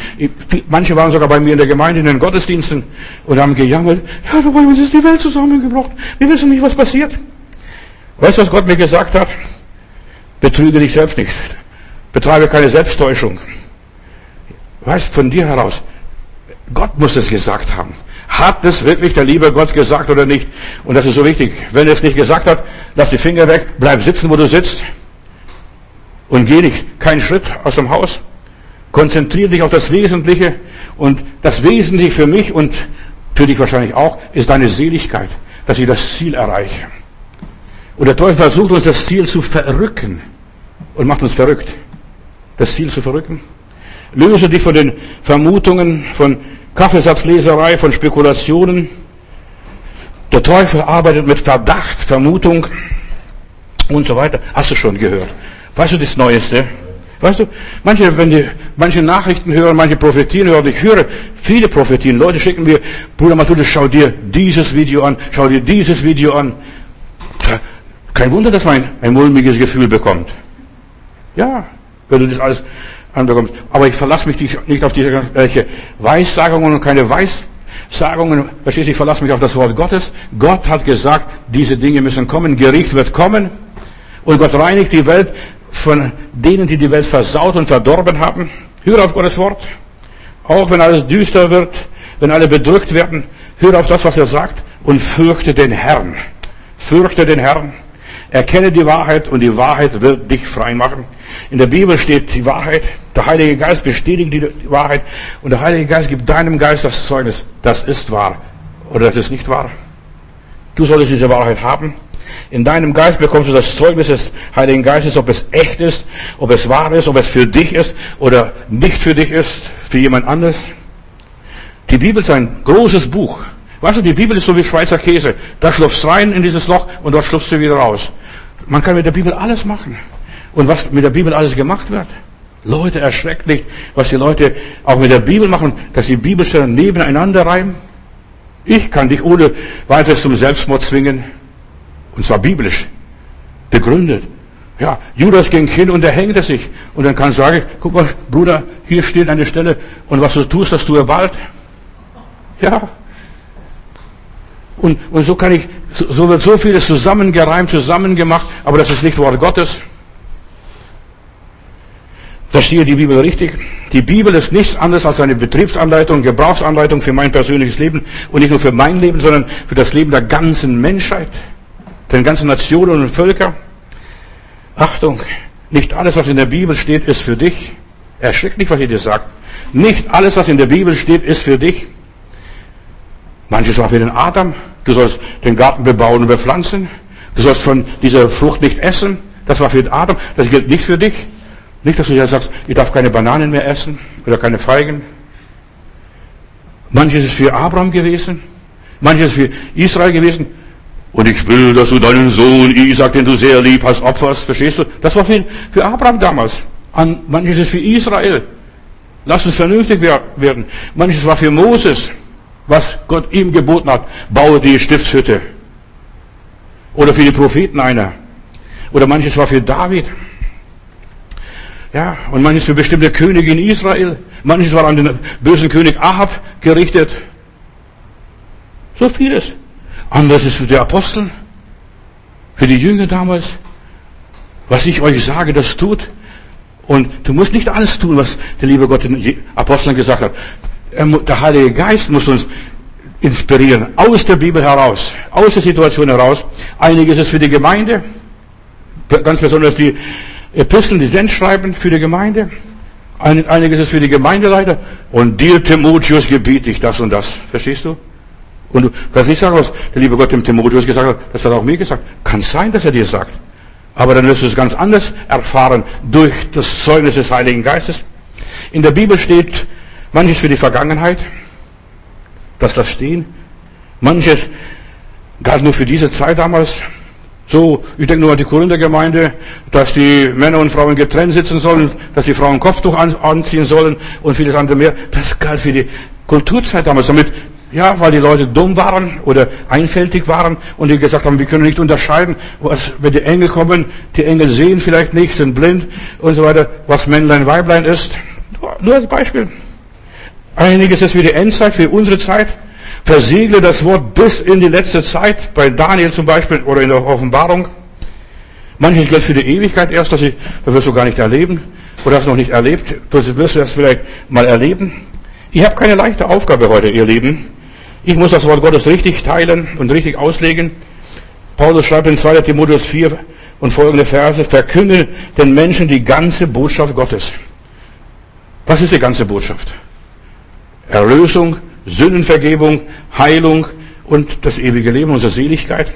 manche waren sogar bei mir in der Gemeinde in den Gottesdiensten und haben gejammert, ja, bei uns ist die Welt zusammengebrochen. Wir wissen nicht, was passiert. Weißt du, was Gott mir gesagt hat? Betrüge dich selbst nicht. Betreibe keine Selbsttäuschung. Weißt, von dir heraus. Gott muss es gesagt haben. Hat es wirklich der liebe Gott gesagt oder nicht? Und das ist so wichtig. Wenn er es nicht gesagt hat, lass die Finger weg, bleib sitzen, wo du sitzt und geh nicht keinen Schritt aus dem Haus. Konzentriere dich auf das Wesentliche und das Wesentliche für mich und für dich wahrscheinlich auch ist deine Seligkeit, dass ich das Ziel erreiche. Und der Teufel versucht uns das Ziel zu verrücken und macht uns verrückt. Das Ziel zu verrücken. Löse dich von den Vermutungen, von Kaffeesatzleserei, von Spekulationen. Der Teufel arbeitet mit Verdacht, Vermutung und so weiter. Hast du schon gehört? Weißt du das Neueste? Weißt du, manche, wenn die, manche Nachrichten hören, manche Prophetien hören, ich höre viele Prophetien. Leute schicken mir, Bruder Matthäus, schau dir dieses Video an, schau dir dieses Video an. Kein Wunder, dass man ein, mulmiges Gefühl bekommt. Ja, wenn du das alles anbekommst. Aber ich verlasse mich nicht auf diese welche Weissagungen und keine Weissagungen. Verstehst du, ich verlasse mich auf das Wort Gottes. Gott hat gesagt, diese Dinge müssen kommen, Gericht wird kommen. Und Gott reinigt die Welt von denen, die die Welt versaut und verdorben haben. Hör auf Gottes Wort. Auch wenn alles düster wird, wenn alle bedrückt werden, hör auf das, was er sagt und fürchte den Herrn. Fürchte den Herrn. Erkenne die Wahrheit und die Wahrheit wird dich frei machen. In der Bibel steht die Wahrheit. Der Heilige Geist bestätigt die Wahrheit und der Heilige Geist gibt deinem Geist das Zeugnis, das ist wahr oder das ist nicht wahr. Du solltest diese Wahrheit haben. In deinem Geist bekommst du das Zeugnis des Heiligen Geistes, ob es echt ist, ob es wahr ist, ob es für dich ist oder nicht für dich ist, für jemand anderes. Die Bibel ist ein großes Buch. Weißt du, die Bibel ist so wie Schweizer Käse. Da schlupfst rein in dieses Loch und dort schlupfst du wieder raus. Man kann mit der Bibel alles machen. Und was mit der Bibel alles gemacht wird. Leute, erschreckt nicht, was die Leute auch mit der Bibel machen, dass die Bibelstellen nebeneinander reimen. Ich kann dich ohne weiteres zum Selbstmord zwingen. Und zwar biblisch. Begründet. Ja, Judas ging hin und er hängte sich. Und dann kann ich sagen, guck mal, Bruder, hier steht eine Stelle. Und was du tust, das tue bald. Ja. Und, und so kann ich, so wird so vieles zusammengereimt, zusammengemacht, aber das ist nicht Wort Gottes. Verstehe die Bibel richtig? Die Bibel ist nichts anderes als eine Betriebsanleitung, Gebrauchsanleitung für mein persönliches Leben und nicht nur für mein Leben, sondern für das Leben der ganzen Menschheit, der ganzen Nationen und Völker. Achtung, nicht alles, was in der Bibel steht, ist für dich. Erschrick nicht, was ich dir sage. Nicht alles, was in der Bibel steht, ist für dich. Manches war für den Adam. Du sollst den Garten bebauen und bepflanzen. Du sollst von dieser Frucht nicht essen. Das war für den Adam. Das gilt nicht für dich. Nicht, dass du ja sagst, ich darf keine Bananen mehr essen oder keine Feigen. Manches ist für Abraham gewesen, manches ist für Israel gewesen. Und ich will, dass du deinen Sohn Isaac, den du sehr lieb hast, opferst. Verstehst du? Das war für, Abraham damals. An, manches ist für Israel. Lass uns vernünftig werden. Manches war für Moses, was Gott ihm geboten hat. Baue die Stiftshütte. Oder für die Propheten einer. Oder manches war für David. Ja, und manches für bestimmte Könige in Israel. Manches war an den bösen König Ahab gerichtet. So vieles. Anderes ist für die Apostel, für die Jünger damals. Was ich euch sage, das tut. Und du musst nicht alles tun, was der liebe Gott den Aposteln gesagt hat. Der Heilige Geist muss uns inspirieren, aus der Bibel heraus, aus der Situation heraus. Einiges ist für die Gemeinde, ganz besonders die Episteln, die Sendschreiben für die Gemeinde. Einiges ist für die Gemeindeleiter. Und dir, Timotheus, gebiete ich das und das. Verstehst du? Und du kannst nicht sagen, was der liebe Gott dem Timotheus gesagt hat. Das hat er auch mir gesagt. Kann sein, dass er dir sagt. Aber dann wirst du es ganz anders erfahren durch das Zeugnis des Heiligen Geistes. In der Bibel steht manches für die Vergangenheit. Das lass stehen. Manches galt nur für diese Zeit damals. So, ich denke nur an die Korinther-Gemeinde, dass die Männer und Frauen getrennt sitzen sollen, dass die Frauen Kopftuch anziehen sollen und vieles andere mehr. Das galt für die Kulturzeit damals. Damit, ja, weil die Leute dumm waren oder einfältig waren und die gesagt haben, wir können nicht unterscheiden, was, wenn die Engel kommen, die Engel sehen vielleicht nicht, sind blind und so weiter, was Männlein, Weiblein ist. Nur als Beispiel. Einiges ist für die Endzeit, für unsere Zeit. Versiegle das Wort bis in die letzte Zeit, bei Daniel zum Beispiel oder in der Offenbarung. Manches gilt für die Ewigkeit erst, das, wirst du gar nicht erleben oder hast noch nicht erlebt. Das wirst du das vielleicht mal erleben. Ich habe keine leichte Aufgabe heute, ihr Lieben. Ich muss das Wort Gottes richtig teilen und richtig auslegen. Paulus schreibt in 2. Timotheus 4 und folgende Verse, verkünde den Menschen die ganze Botschaft Gottes. Was ist die ganze Botschaft? Erlösung, Sündenvergebung, Heilung und das ewige Leben, unsere Seligkeit.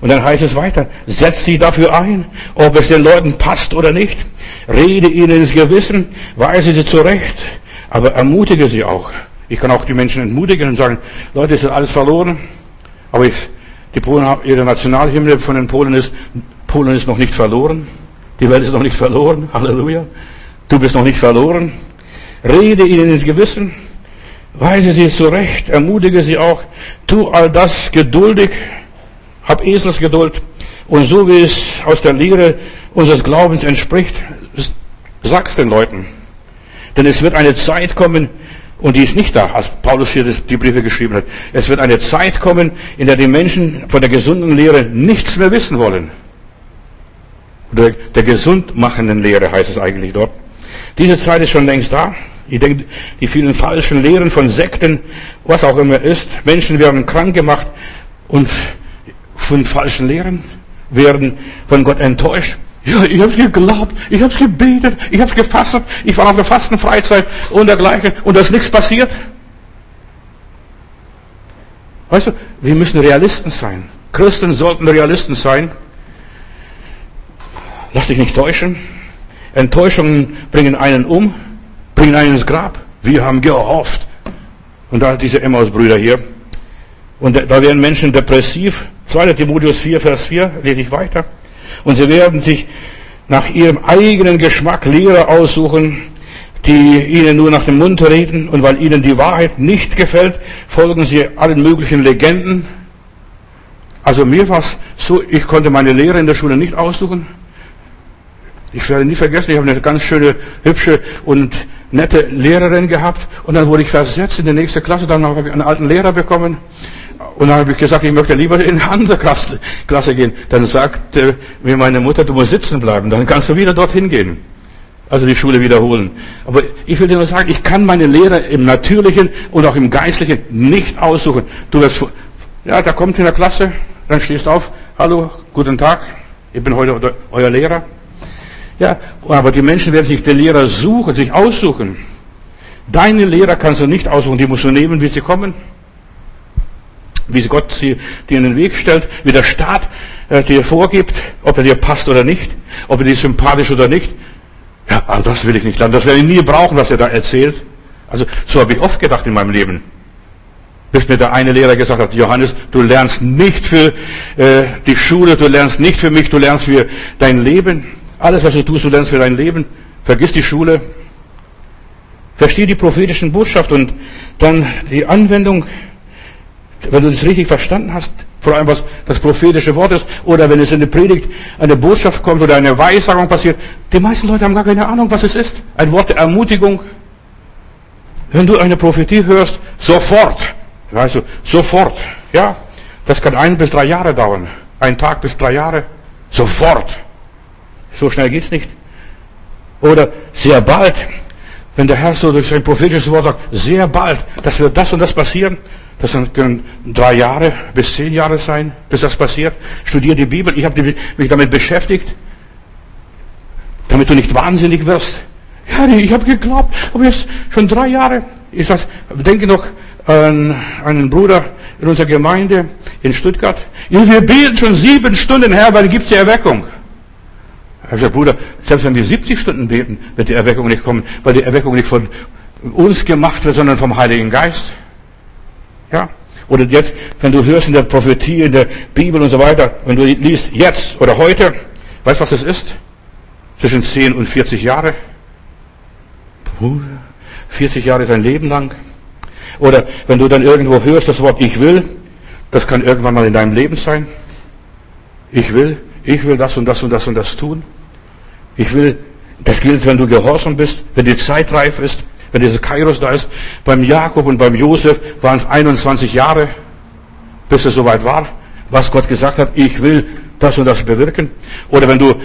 Und dann heißt es weiter, setz dich dafür ein, ob es den Leuten passt oder nicht. Rede ihnen ins Gewissen, weise sie zurecht, aber ermutige sie auch. Ich kann auch die Menschen entmutigen und sagen, Leute, es ist alles verloren. Aber ich, die Polen, ihre Nationalhymne von den Polen ist, Polen ist noch nicht verloren. Die Welt ist noch nicht verloren. Halleluja. Du bist noch nicht verloren. Rede ihnen ins Gewissen. Weise sie zurecht, ermutige sie auch, tu all das geduldig, hab Eselsgeduld und so wie es aus der Lehre unseres Glaubens entspricht, sag's den Leuten. Denn es wird eine Zeit kommen, und die ist nicht da, als Paulus hier die Briefe geschrieben hat. Es wird eine Zeit kommen, in der die Menschen von der gesunden Lehre nichts mehr wissen wollen. Oder der gesundmachenden Lehre heißt es eigentlich dort. Diese Zeit ist schon längst da. Ich denke, die vielen falschen Lehren von Sekten, was auch immer ist, Menschen werden krank gemacht und von falschen Lehren werden von Gott enttäuscht. Ja, ich habe geglaubt, ich habe gebetet, ich habe gefastet, ich war auf der Fastenfreizeit und dergleichen und da ist nichts passiert. Weißt du, wir müssen Realisten sein. Christen sollten Realisten sein. Lass dich nicht täuschen. Enttäuschungen bringen einen um, bringen einen ins Grab. Wir haben gehofft. Und da diese Emmaus-Brüder hier. Und da werden Menschen depressiv. 2. Timotheus 4, Vers 4, lese ich weiter. Und sie werden sich nach ihrem eigenen Geschmack Lehrer aussuchen, die ihnen nur nach dem Mund reden. Und weil ihnen die Wahrheit nicht gefällt, folgen sie allen möglichen Legenden. Also mir war es so, ich konnte meine Lehre in der Schule nicht aussuchen. Ich werde nie vergessen, ich habe eine ganz schöne, hübsche und nette Lehrerin gehabt. Und dann wurde ich versetzt in die nächste Klasse. Dann habe ich einen alten Lehrer bekommen. Und dann habe ich gesagt, ich möchte lieber in eine andere Klasse, Klasse gehen. Dann sagte mir meine Mutter, du musst sitzen bleiben, dann kannst du wieder dorthin gehen. Also die Schule wiederholen. Aber ich will dir nur sagen, ich kann meine Lehre im Natürlichen und auch im Geistlichen nicht aussuchen. Du wirst, ja, da kommt in der Klasse, dann stehst du auf, hallo, guten Tag, ich bin heute euer Lehrer. Ja, aber die Menschen werden sich den Lehrer suchen, sich aussuchen. Deine Lehrer kannst du nicht aussuchen, die musst du nehmen, wie sie kommen wie Gott sie dir in den Weg stellt, wie der Staat äh, dir vorgibt, ob er dir passt oder nicht, ob er dir sympathisch oder nicht. Ja, also das will ich nicht lernen. Das werde ich nie brauchen, was er da erzählt. Also so habe ich oft gedacht in meinem Leben. Bis mir der eine Lehrer gesagt hat, Johannes, du lernst nicht für äh, die Schule, du lernst nicht für mich, du lernst für dein Leben. Alles, was du tust, du lernst für dein Leben. Vergiss die Schule. Verstehe die prophetischen Botschaft und dann die Anwendung wenn du das richtig verstanden hast, vor allem was das prophetische Wort ist, oder wenn es in der Predigt eine Botschaft kommt oder eine Weissagung passiert, die meisten Leute haben gar keine Ahnung, was es ist. Ein Wort der Ermutigung. Wenn du eine Prophetie hörst, sofort, weißt du, sofort, ja, das kann ein bis drei Jahre dauern, ein Tag bis drei Jahre, sofort. So schnell geht's nicht. Oder sehr bald, wenn der Herr so durch sein prophetisches Wort sagt, sehr bald, das wird das und das passieren, das können drei Jahre bis zehn Jahre sein, bis das passiert. Studier die Bibel. Ich habe mich damit beschäftigt, damit du nicht wahnsinnig wirst. Ja, ich habe geglaubt, aber jetzt schon drei Jahre. Ich sag, denke noch an einen Bruder in unserer Gemeinde in Stuttgart. Wir beten schon sieben Stunden, Herr, weil gibt's die Erweckung. Habe gesagt, Bruder, selbst wenn wir 70 Stunden beten, wird die Erweckung nicht kommen, weil die Erweckung nicht von uns gemacht wird, sondern vom Heiligen Geist. Ja? Oder jetzt, wenn du hörst in der Prophetie, in der Bibel und so weiter, wenn du liest jetzt oder heute, weißt du, was das ist? Zwischen 10 und 40 Jahre. 40 Jahre ist ein Leben lang. Oder wenn du dann irgendwo hörst das Wort ich will, das kann irgendwann mal in deinem Leben sein. Ich will, ich will das und das und das und das tun. Ich will, das gilt, wenn du gehorsam bist, wenn die Zeit reif ist wenn dieser Kairos da ist. Beim Jakob und beim Josef waren es 21 Jahre, bis es soweit war, was Gott gesagt hat, ich will das und das bewirken. Oder wenn du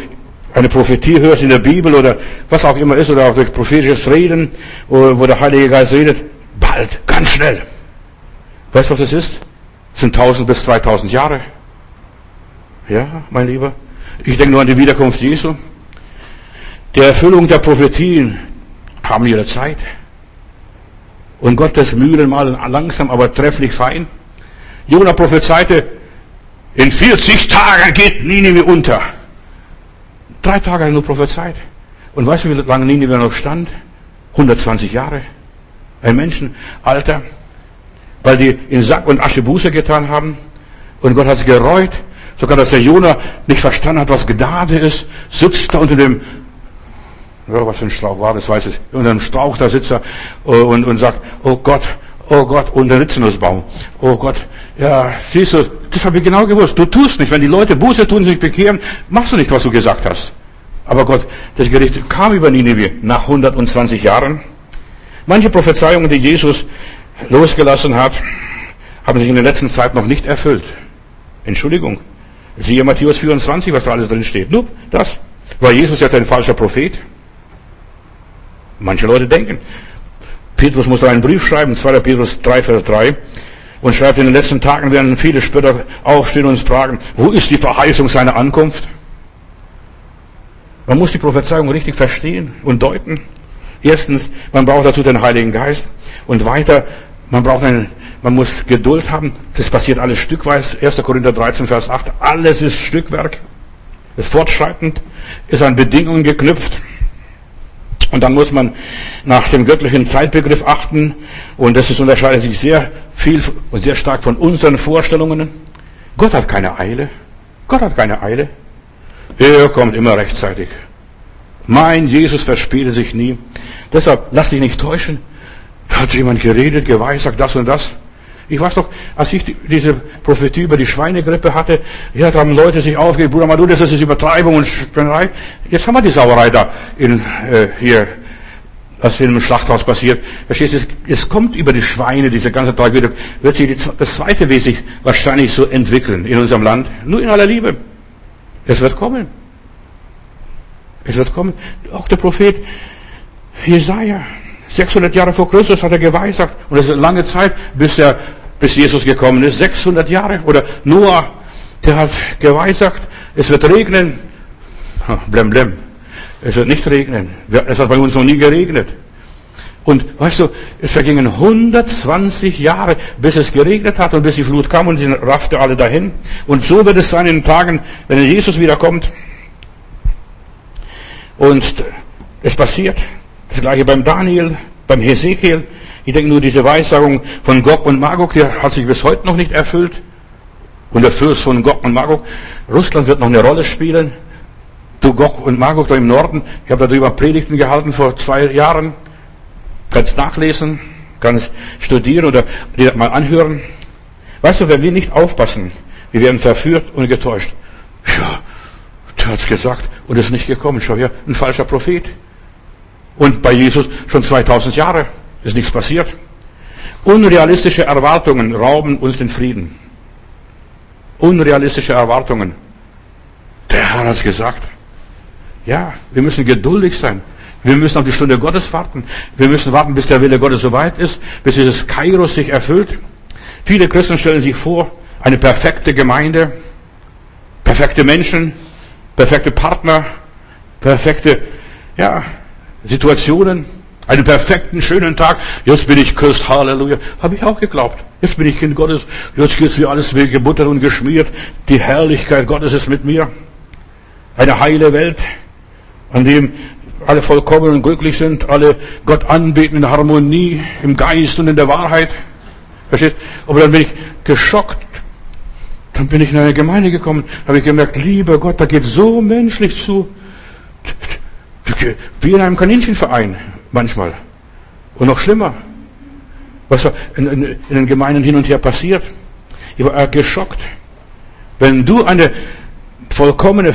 eine Prophetie hörst in der Bibel oder was auch immer ist, oder auch durch prophetisches Reden, wo der Heilige Geist redet, bald, ganz schnell. Weißt du, was es ist? Es sind 1000 bis 2000 Jahre. Ja, mein Lieber. Ich denke nur an die Wiederkunft Jesu. Der Erfüllung der Prophetien haben ihre Zeit. Und Gottes Mühlen malen langsam, aber trefflich fein. Jona prophezeite, in 40 Tagen geht Ninive unter. Drei Tage nur prophezeit. Und weißt du, wie lange Ninive noch stand? 120 Jahre. Ein Menschenalter. Weil die in Sack und Asche Buße getan haben. Und Gott hat sich gereut. Sogar, dass der Jona nicht verstanden hat, was Gnade ist, sitzt da unter dem was für ein Strauch war, das weiß ich. Unter einem Strauch, da sitzt er äh, und, und sagt, oh Gott, oh Gott, unter Ritzenusbaum. Oh Gott, ja, siehst du, das habe ich genau gewusst. Du tust nicht, wenn die Leute Buße tun, sich bekehren, machst du nicht, was du gesagt hast. Aber Gott, das Gericht kam über Nineveh nach 120 Jahren. Manche Prophezeiungen, die Jesus losgelassen hat, haben sich in der letzten Zeit noch nicht erfüllt. Entschuldigung. Siehe Matthäus 24, was da alles drin steht. Nur das. War Jesus jetzt ein falscher Prophet? Manche Leute denken. Petrus muss einen Brief schreiben, 2. Petrus 3, Vers 3, und schreibt, in den letzten Tagen werden viele Spötter aufstehen und uns fragen, wo ist die Verheißung seiner Ankunft? Man muss die Prophezeiung richtig verstehen und deuten. Erstens, man braucht dazu den Heiligen Geist. Und weiter, man braucht einen, man muss Geduld haben. Das passiert alles stückweise. 1. Korinther 13, Vers 8. Alles ist Stückwerk. Ist fortschreitend, ist an Bedingungen geknüpft. Und dann muss man nach dem göttlichen Zeitbegriff achten. Und das ist, unterscheidet sich sehr viel und sehr stark von unseren Vorstellungen. Gott hat keine Eile. Gott hat keine Eile. Er kommt immer rechtzeitig. Mein Jesus verspätet sich nie. Deshalb lass dich nicht täuschen. Hat jemand geredet, geweissagt, das und das. Ich weiß doch, als ich diese Prophetie über die Schweinegrippe hatte, ja, da haben Leute sich aufgeregt, Bruder Madu, das ist Übertreibung und Spinnerei. Jetzt haben wir die Sauerei da in, äh, hier, was in einem Schlachthaus passiert. Verstehst du, es, kommt über die Schweine, diese ganze Tragödie, wird sich die, das zweite sich wahrscheinlich so entwickeln in unserem Land. Nur in aller Liebe. Es wird kommen. Es wird kommen. Auch der Prophet Jesaja, 600 Jahre vor Christus hat er geweissagt. Und es ist eine lange Zeit, bis er, bis Jesus gekommen ist. 600 Jahre. Oder Noah, der hat geweissagt, es wird regnen. Blem, blem. Es wird nicht regnen. Es hat bei uns noch nie geregnet. Und weißt du, es vergingen 120 Jahre, bis es geregnet hat und bis die Flut kam und sie raffte alle dahin. Und so wird es sein in den Tagen, wenn Jesus wiederkommt. Und es passiert. Das gleiche beim Daniel, beim Hesekiel. Ich denke nur, diese Weissagung von Gog und Magog, die hat sich bis heute noch nicht erfüllt. Und der Fürst von Gog und Magog. Russland wird noch eine Rolle spielen. Du Gog und Magog da im Norden. Ich habe darüber Predigten gehalten vor zwei Jahren. Kannst nachlesen, kannst studieren oder dir mal anhören. Weißt du, wenn wir nicht aufpassen, wir werden verführt und getäuscht. Ja, der hat's gesagt und ist nicht gekommen. Schau her, ein falscher Prophet. Und bei Jesus schon 2000 Jahre ist nichts passiert. Unrealistische Erwartungen rauben uns den Frieden. Unrealistische Erwartungen. Der Herr hat's gesagt. Ja, wir müssen geduldig sein. Wir müssen auf die Stunde Gottes warten. Wir müssen warten, bis der Wille Gottes soweit ist, bis dieses Kairos sich erfüllt. Viele Christen stellen sich vor, eine perfekte Gemeinde, perfekte Menschen, perfekte Partner, perfekte, ja, Situationen, einen perfekten, schönen Tag. Jetzt bin ich Christ, Halleluja. Habe ich auch geglaubt. Jetzt bin ich Kind Gottes. Jetzt geht's wie alles wie gebuttert und geschmiert. Die Herrlichkeit Gottes ist mit mir. Eine heile Welt, an dem alle vollkommen und glücklich sind, alle Gott anbeten in Harmonie, im Geist und in der Wahrheit. Verstehst? Aber dann bin ich geschockt. Dann bin ich in eine Gemeinde gekommen, habe ich gemerkt, lieber Gott, da geht so menschlich zu. Wie in einem Kaninchenverein manchmal. Und noch schlimmer. Was in, in, in den Gemeinden hin und her passiert. Ich war geschockt. Wenn du eine vollkommene,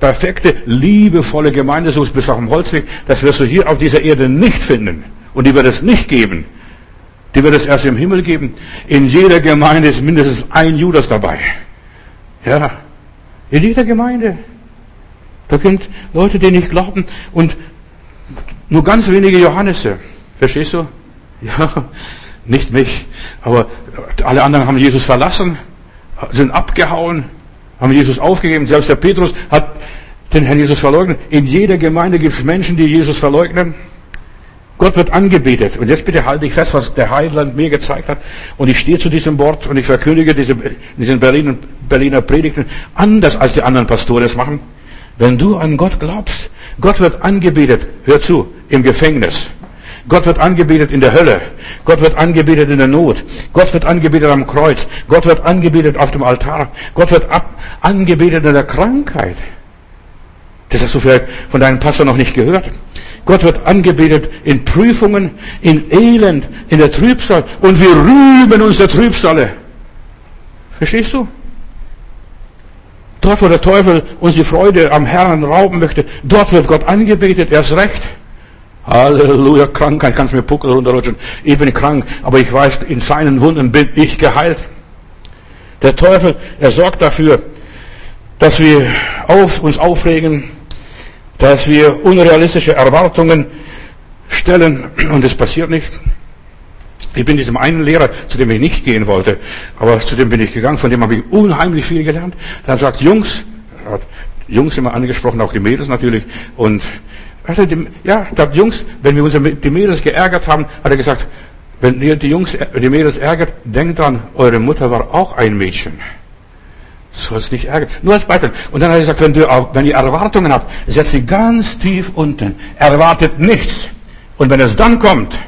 perfekte, liebevolle Gemeinde suchst bis auf dem Holzweg, das wirst du hier auf dieser Erde nicht finden. Und die wird es nicht geben. Die wird es erst im Himmel geben. In jeder Gemeinde ist mindestens ein Judas dabei. Ja. In jeder Gemeinde. Da sind Leute, die nicht glauben und nur ganz wenige Johannese. Verstehst du? Ja, nicht mich. Aber alle anderen haben Jesus verlassen, sind abgehauen, haben Jesus aufgegeben. Selbst der Petrus hat den Herrn Jesus verleugnet. In jeder Gemeinde gibt es Menschen, die Jesus verleugnen. Gott wird angebetet. Und jetzt bitte halte ich fest, was der Heiland mir gezeigt hat. Und ich stehe zu diesem Wort und ich verkündige diese, diesen Berliner, Berliner Predigten anders als die anderen Pastoren es machen. Wenn du an Gott glaubst, Gott wird angebetet, hör zu, im Gefängnis. Gott wird angebetet in der Hölle. Gott wird angebetet in der Not. Gott wird angebetet am Kreuz. Gott wird angebetet auf dem Altar. Gott wird ab, angebetet in der Krankheit. Das hast du vielleicht von deinem Pastor noch nicht gehört. Gott wird angebetet in Prüfungen, in Elend, in der Trübsal. Und wir rühmen uns der Trübsale. Verstehst du? Dort, wo der Teufel uns die Freude am Herrn rauben möchte, dort wird Gott angebetet, erst recht. Halleluja, Krankheit, kannst mir Puckel runterrutschen. Ich bin krank, aber ich weiß, in seinen Wunden bin ich geheilt. Der Teufel, er sorgt dafür, dass wir auf, uns aufregen, dass wir unrealistische Erwartungen stellen und es passiert nicht. Ich bin diesem einen Lehrer, zu dem ich nicht gehen wollte, aber zu dem bin ich gegangen, von dem habe ich unheimlich viel gelernt. Der hat gesagt, Jungs, Jungs immer angesprochen, auch die Mädels natürlich. Und also die, ja, ich glaube, Jungs, wenn wir uns die Mädels geärgert haben, hat er gesagt, wenn ihr die Jungs, die Mädels ärgert, denkt dran, eure Mutter war auch ein Mädchen. Soll es nicht ärgern. Nur als Beispiel. Und dann hat er gesagt, wenn, du, wenn ihr Erwartungen habt, setzt sie ganz tief unten. Erwartet nichts. Und wenn es dann kommt,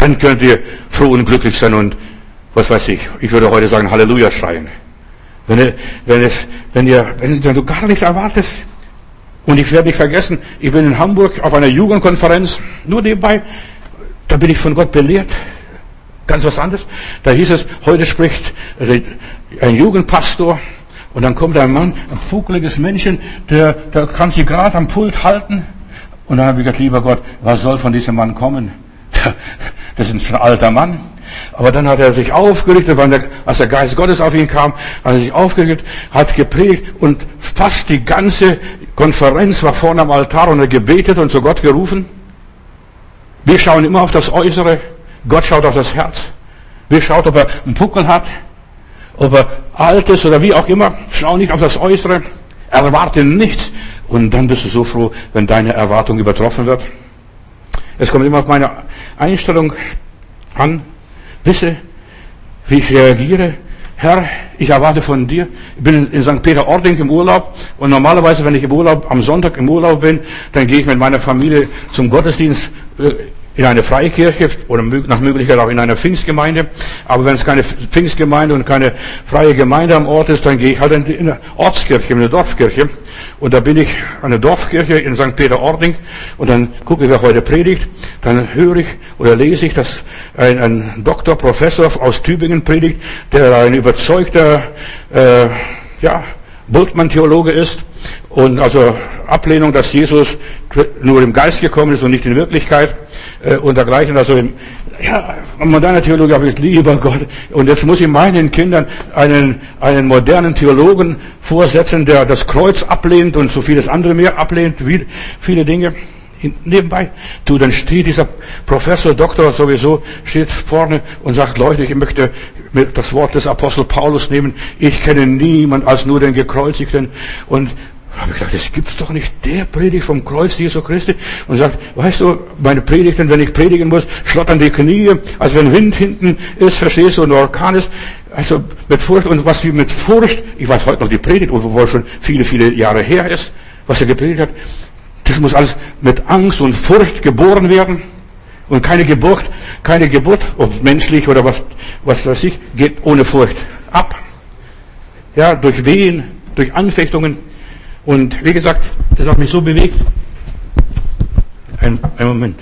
dann könnt ihr froh und glücklich sein und was weiß ich, ich würde heute sagen Halleluja schreien. Wenn, wenn, es, wenn, ihr, wenn, du gar nichts erwartest, und ich werde nicht vergessen, ich bin in Hamburg auf einer Jugendkonferenz, nur nebenbei, da bin ich von Gott belehrt. Ganz was anderes. Da hieß es, heute spricht ein Jugendpastor und dann kommt ein Mann, ein vogeliges Männchen, der, der kann sich gerade am Pult halten. Und dann habe ich gesagt, lieber Gott, was soll von diesem Mann kommen? Das ist ein alter Mann. Aber dann hat er sich aufgerichtet, der, als der Geist Gottes auf ihn kam, hat er sich aufgerichtet, hat gepredigt und fast die ganze Konferenz war vorne am Altar und er gebetet und zu Gott gerufen. Wir schauen immer auf das Äußere. Gott schaut auf das Herz. Wir schauen, ob er einen Puckel hat, ob er alt ist oder wie auch immer. Schau nicht auf das Äußere. Erwarte nichts. Und dann bist du so froh, wenn deine Erwartung übertroffen wird. Es kommt immer auf meine Einstellung an. Wisse, wie ich reagiere. Herr, ich erwarte von dir. Ich bin in St. Peter-Ording im Urlaub und normalerweise, wenn ich im Urlaub, am Sonntag im Urlaub bin, dann gehe ich mit meiner Familie zum Gottesdienst äh, in eine Freikirche oder nach Möglichkeit auch in einer Pfingstgemeinde. Aber wenn es keine Pfingstgemeinde und keine freie Gemeinde am Ort ist, dann gehe ich halt in eine Ortskirche, in eine Dorfkirche. Und da bin ich an der Dorfkirche in St. Peter-Ording und dann gucke ich, wer heute predigt. Dann höre ich oder lese ich, dass ein, ein Doktor, Professor aus Tübingen predigt, der ein überzeugter, äh, ja, Bultmann-Theologe ist und also Ablehnung, dass Jesus nur im Geist gekommen ist und nicht in Wirklichkeit äh, und dergleichen. Also im, ja, moderner Theologie habe ich lieber Gott. Und jetzt muss ich meinen Kindern einen, einen modernen Theologen vorsetzen, der das Kreuz ablehnt und so vieles andere mehr ablehnt, wie viele Dinge. Nebenbei, du, dann steht dieser Professor, Doktor sowieso, steht vorne und sagt, Leute, ich möchte das Wort des Apostel Paulus nehmen. Ich kenne niemand als nur den Gekreuzigten. Und habe ich gedacht, das gibt's doch nicht. Der predigt vom Kreuz Jesu Christi und sagt, weißt du, meine Predigten, wenn ich predigen muss, schlottern die Knie, als wenn Wind hinten ist, verstehst du, und Orkan ist. Also mit Furcht und was wie mit Furcht, ich weiß heute noch die Predigt, obwohl schon viele, viele Jahre her ist, was er gepredigt hat. Das muss alles mit Angst und Furcht geboren werden. Und keine Geburt, keine Geburt, ob menschlich oder was, was weiß ich, geht ohne Furcht ab. Ja, durch Wehen, durch Anfechtungen. Und wie gesagt, das hat mich so bewegt. Ein, ein Moment.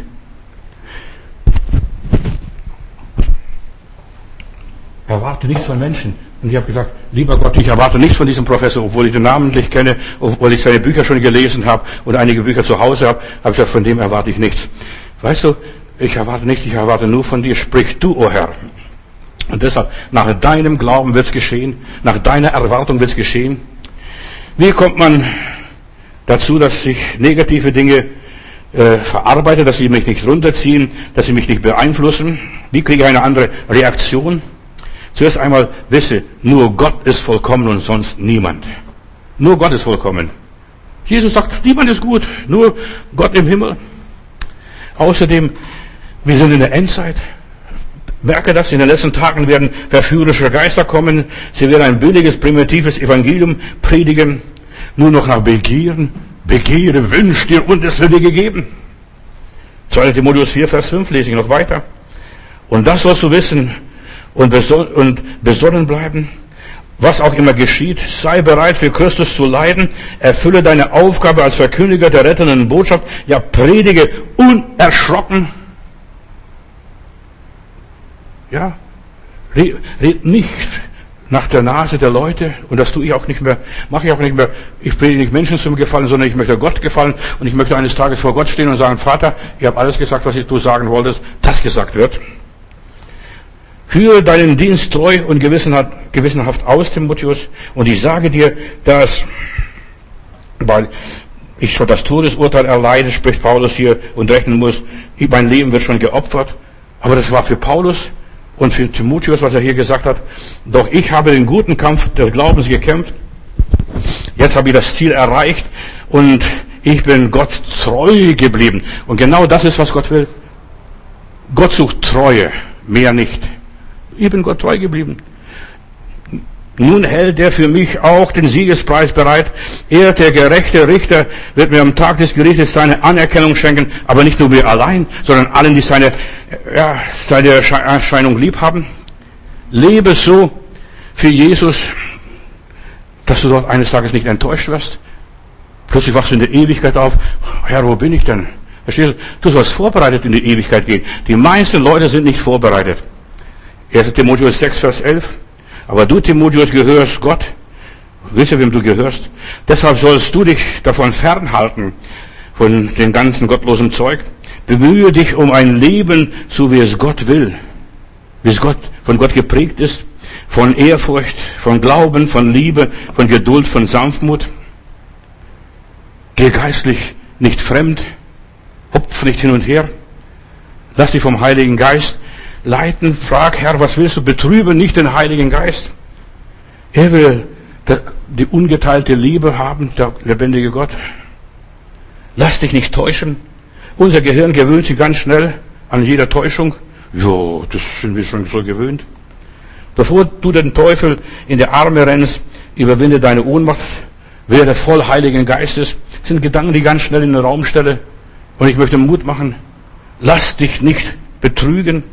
Erwarte nichts von Menschen. Und ich habe gesagt, lieber Gott, ich erwarte nichts von diesem Professor, obwohl ich den namentlich kenne, obwohl ich seine Bücher schon gelesen habe und einige Bücher zu Hause habe, habe ich gesagt, von dem erwarte ich nichts. Weißt du, ich erwarte nichts, ich erwarte nur von dir, sprich du, o oh Herr. Und deshalb, nach deinem Glauben wird's geschehen, nach deiner Erwartung wird's geschehen. Wie kommt man dazu, dass ich negative Dinge äh, verarbeite, dass sie mich nicht runterziehen, dass sie mich nicht beeinflussen? Wie kriege ich eine andere Reaktion? Zuerst einmal wisse, nur Gott ist vollkommen und sonst niemand. Nur Gott ist vollkommen. Jesus sagt, niemand ist gut, nur Gott im Himmel. Außerdem, wir sind in der Endzeit. Merke das, in den letzten Tagen werden verführerische Geister kommen. Sie werden ein billiges, primitives Evangelium predigen. Nur noch nach Begieren. Begehre, wünsch dir und es wird dir gegeben. 2. Timotheus 4, Vers 5 lese ich noch weiter. Und das sollst du wissen und, besonnen bleiben. Was auch immer geschieht, sei bereit für Christus zu leiden, erfülle deine Aufgabe als Verkündiger der rettenden Botschaft, ja predige unerschrocken ja, red nicht nach der Nase der Leute und das tue ich auch nicht mehr, mache ich auch nicht mehr. Ich will nicht Menschen zum Gefallen, sondern ich möchte Gott gefallen und ich möchte eines Tages vor Gott stehen und sagen, Vater, ich habe alles gesagt, was du sagen wolltest, das gesagt wird. Führe deinen Dienst treu und gewissenhaft aus, Timotheus, und ich sage dir, dass, weil ich schon das Todesurteil erleide, spricht Paulus hier und rechnen muss, mein Leben wird schon geopfert, aber das war für Paulus und für Timotheus, was er hier gesagt hat, doch ich habe den guten Kampf des Glaubens gekämpft. Jetzt habe ich das Ziel erreicht und ich bin Gott treu geblieben. Und genau das ist, was Gott will. Gott sucht Treue, mehr nicht. Ich bin Gott treu geblieben. Nun hält er für mich auch den Siegespreis bereit. Er, der gerechte Richter, wird mir am Tag des Gerichtes seine Anerkennung schenken, aber nicht nur mir allein, sondern allen, die seine, ja, seine Erscheinung lieb haben. Lebe so für Jesus, dass du dort eines Tages nicht enttäuscht wirst. Plötzlich wachst du in der Ewigkeit auf. Herr, wo bin ich denn? Verstehst du? Du sollst vorbereitet in die Ewigkeit gehen. Die meisten Leute sind nicht vorbereitet. 1. Timotheus 6, Vers 11. Aber du, Timotheus, gehörst Gott. Wisse, wem du gehörst. Deshalb sollst du dich davon fernhalten, von dem ganzen gottlosen Zeug. Bemühe dich um ein Leben, so wie es Gott will. Wie es Gott, von Gott geprägt ist. Von Ehrfurcht, von Glauben, von Liebe, von Geduld, von Sanftmut. Geh geistlich nicht fremd. Hopf nicht hin und her. Lass dich vom Heiligen Geist leiten. Frag, Herr, was willst du? Betrübe nicht den Heiligen Geist. Er will die ungeteilte Liebe haben, der lebendige Gott. Lass dich nicht täuschen. Unser Gehirn gewöhnt sich ganz schnell an jeder Täuschung. Jo, das sind wir schon so gewöhnt. Bevor du den Teufel in die Arme rennst, überwinde deine Ohnmacht, werde voll Heiligen Geistes. Das sind Gedanken, die ganz schnell in den Raum stelle. Und ich möchte Mut machen. Lass dich nicht betrügen.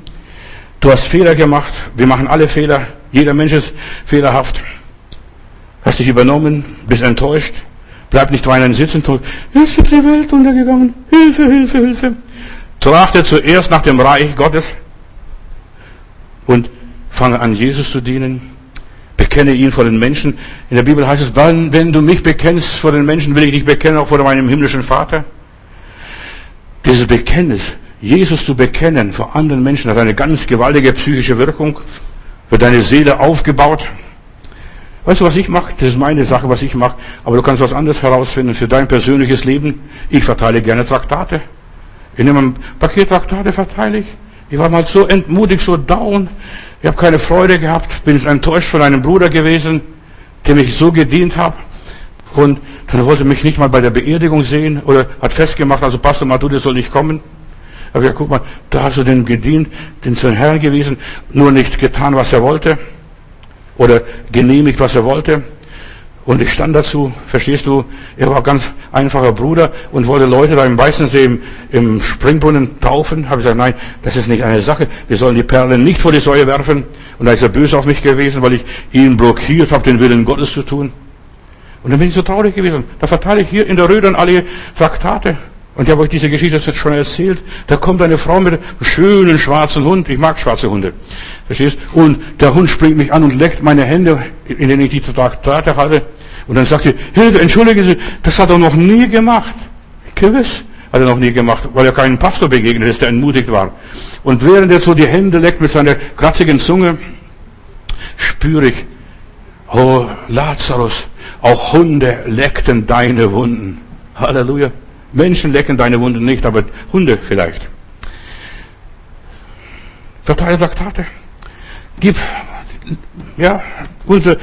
Du hast Fehler gemacht. Wir machen alle Fehler. Jeder Mensch ist fehlerhaft. Hast dich übernommen, bist enttäuscht. Bleib nicht weinend sitzen. Ist jetzt die Welt untergegangen? Hilfe, Hilfe, Hilfe. Trachte zuerst nach dem Reich Gottes und fange an, Jesus zu dienen. Bekenne ihn vor den Menschen. In der Bibel heißt es, wenn, wenn du mich bekennst vor den Menschen, will ich dich bekennen, auch vor meinem himmlischen Vater. Dieses Bekenntnis Jesus zu bekennen vor anderen Menschen hat eine ganz gewaltige psychische Wirkung, wird deine Seele aufgebaut. Weißt du, was ich mache? Das ist meine Sache, was ich mache. Aber du kannst was anderes herausfinden für dein persönliches Leben. Ich verteile gerne Traktate. Ich nehme ein Paket Traktate, verteile ich. Ich war mal so entmutigt, so down. Ich habe keine Freude gehabt, bin enttäuscht von einem Bruder gewesen, dem ich so gedient habe. Und dann wollte mich nicht mal bei der Beerdigung sehen oder hat festgemacht, also Pastor Matude soll nicht kommen. Aber ja, guck mal, da hast du den gedient, den zum Herrn gewiesen, nur nicht getan, was er wollte. Oder genehmigt, was er wollte. Und ich stand dazu, verstehst du, er war ganz einfacher Bruder und wollte Leute da im Weißensee im, im Springbrunnen taufen. Habe ich gesagt, nein, das ist nicht eine Sache. Wir sollen die Perlen nicht vor die Säue werfen. Und da ist er böse auf mich gewesen, weil ich ihn blockiert habe, den Willen Gottes zu tun. Und dann bin ich so traurig gewesen. Da verteile ich hier in der Rödern alle Traktate. Und ich habe euch diese Geschichte jetzt schon erzählt. Da kommt eine Frau mit einem schönen schwarzen Hund. Ich mag schwarze Hunde. Verstehst? Und der Hund springt mich an und leckt meine Hände, in denen ich die Traktate halte. Und dann sagt sie, Hilfe, entschuldigen Sie, das hat er noch nie gemacht. Gewiss hat er noch nie gemacht, weil er keinem Pastor begegnet ist, der entmutigt war. Und während er so die Hände leckt mit seiner kratzigen Zunge, spüre ich, oh Lazarus, auch Hunde leckten deine Wunden. Halleluja. Menschen lecken deine Wunden nicht, aber Hunde vielleicht. Verteile Traktate. Gib, ja, unsere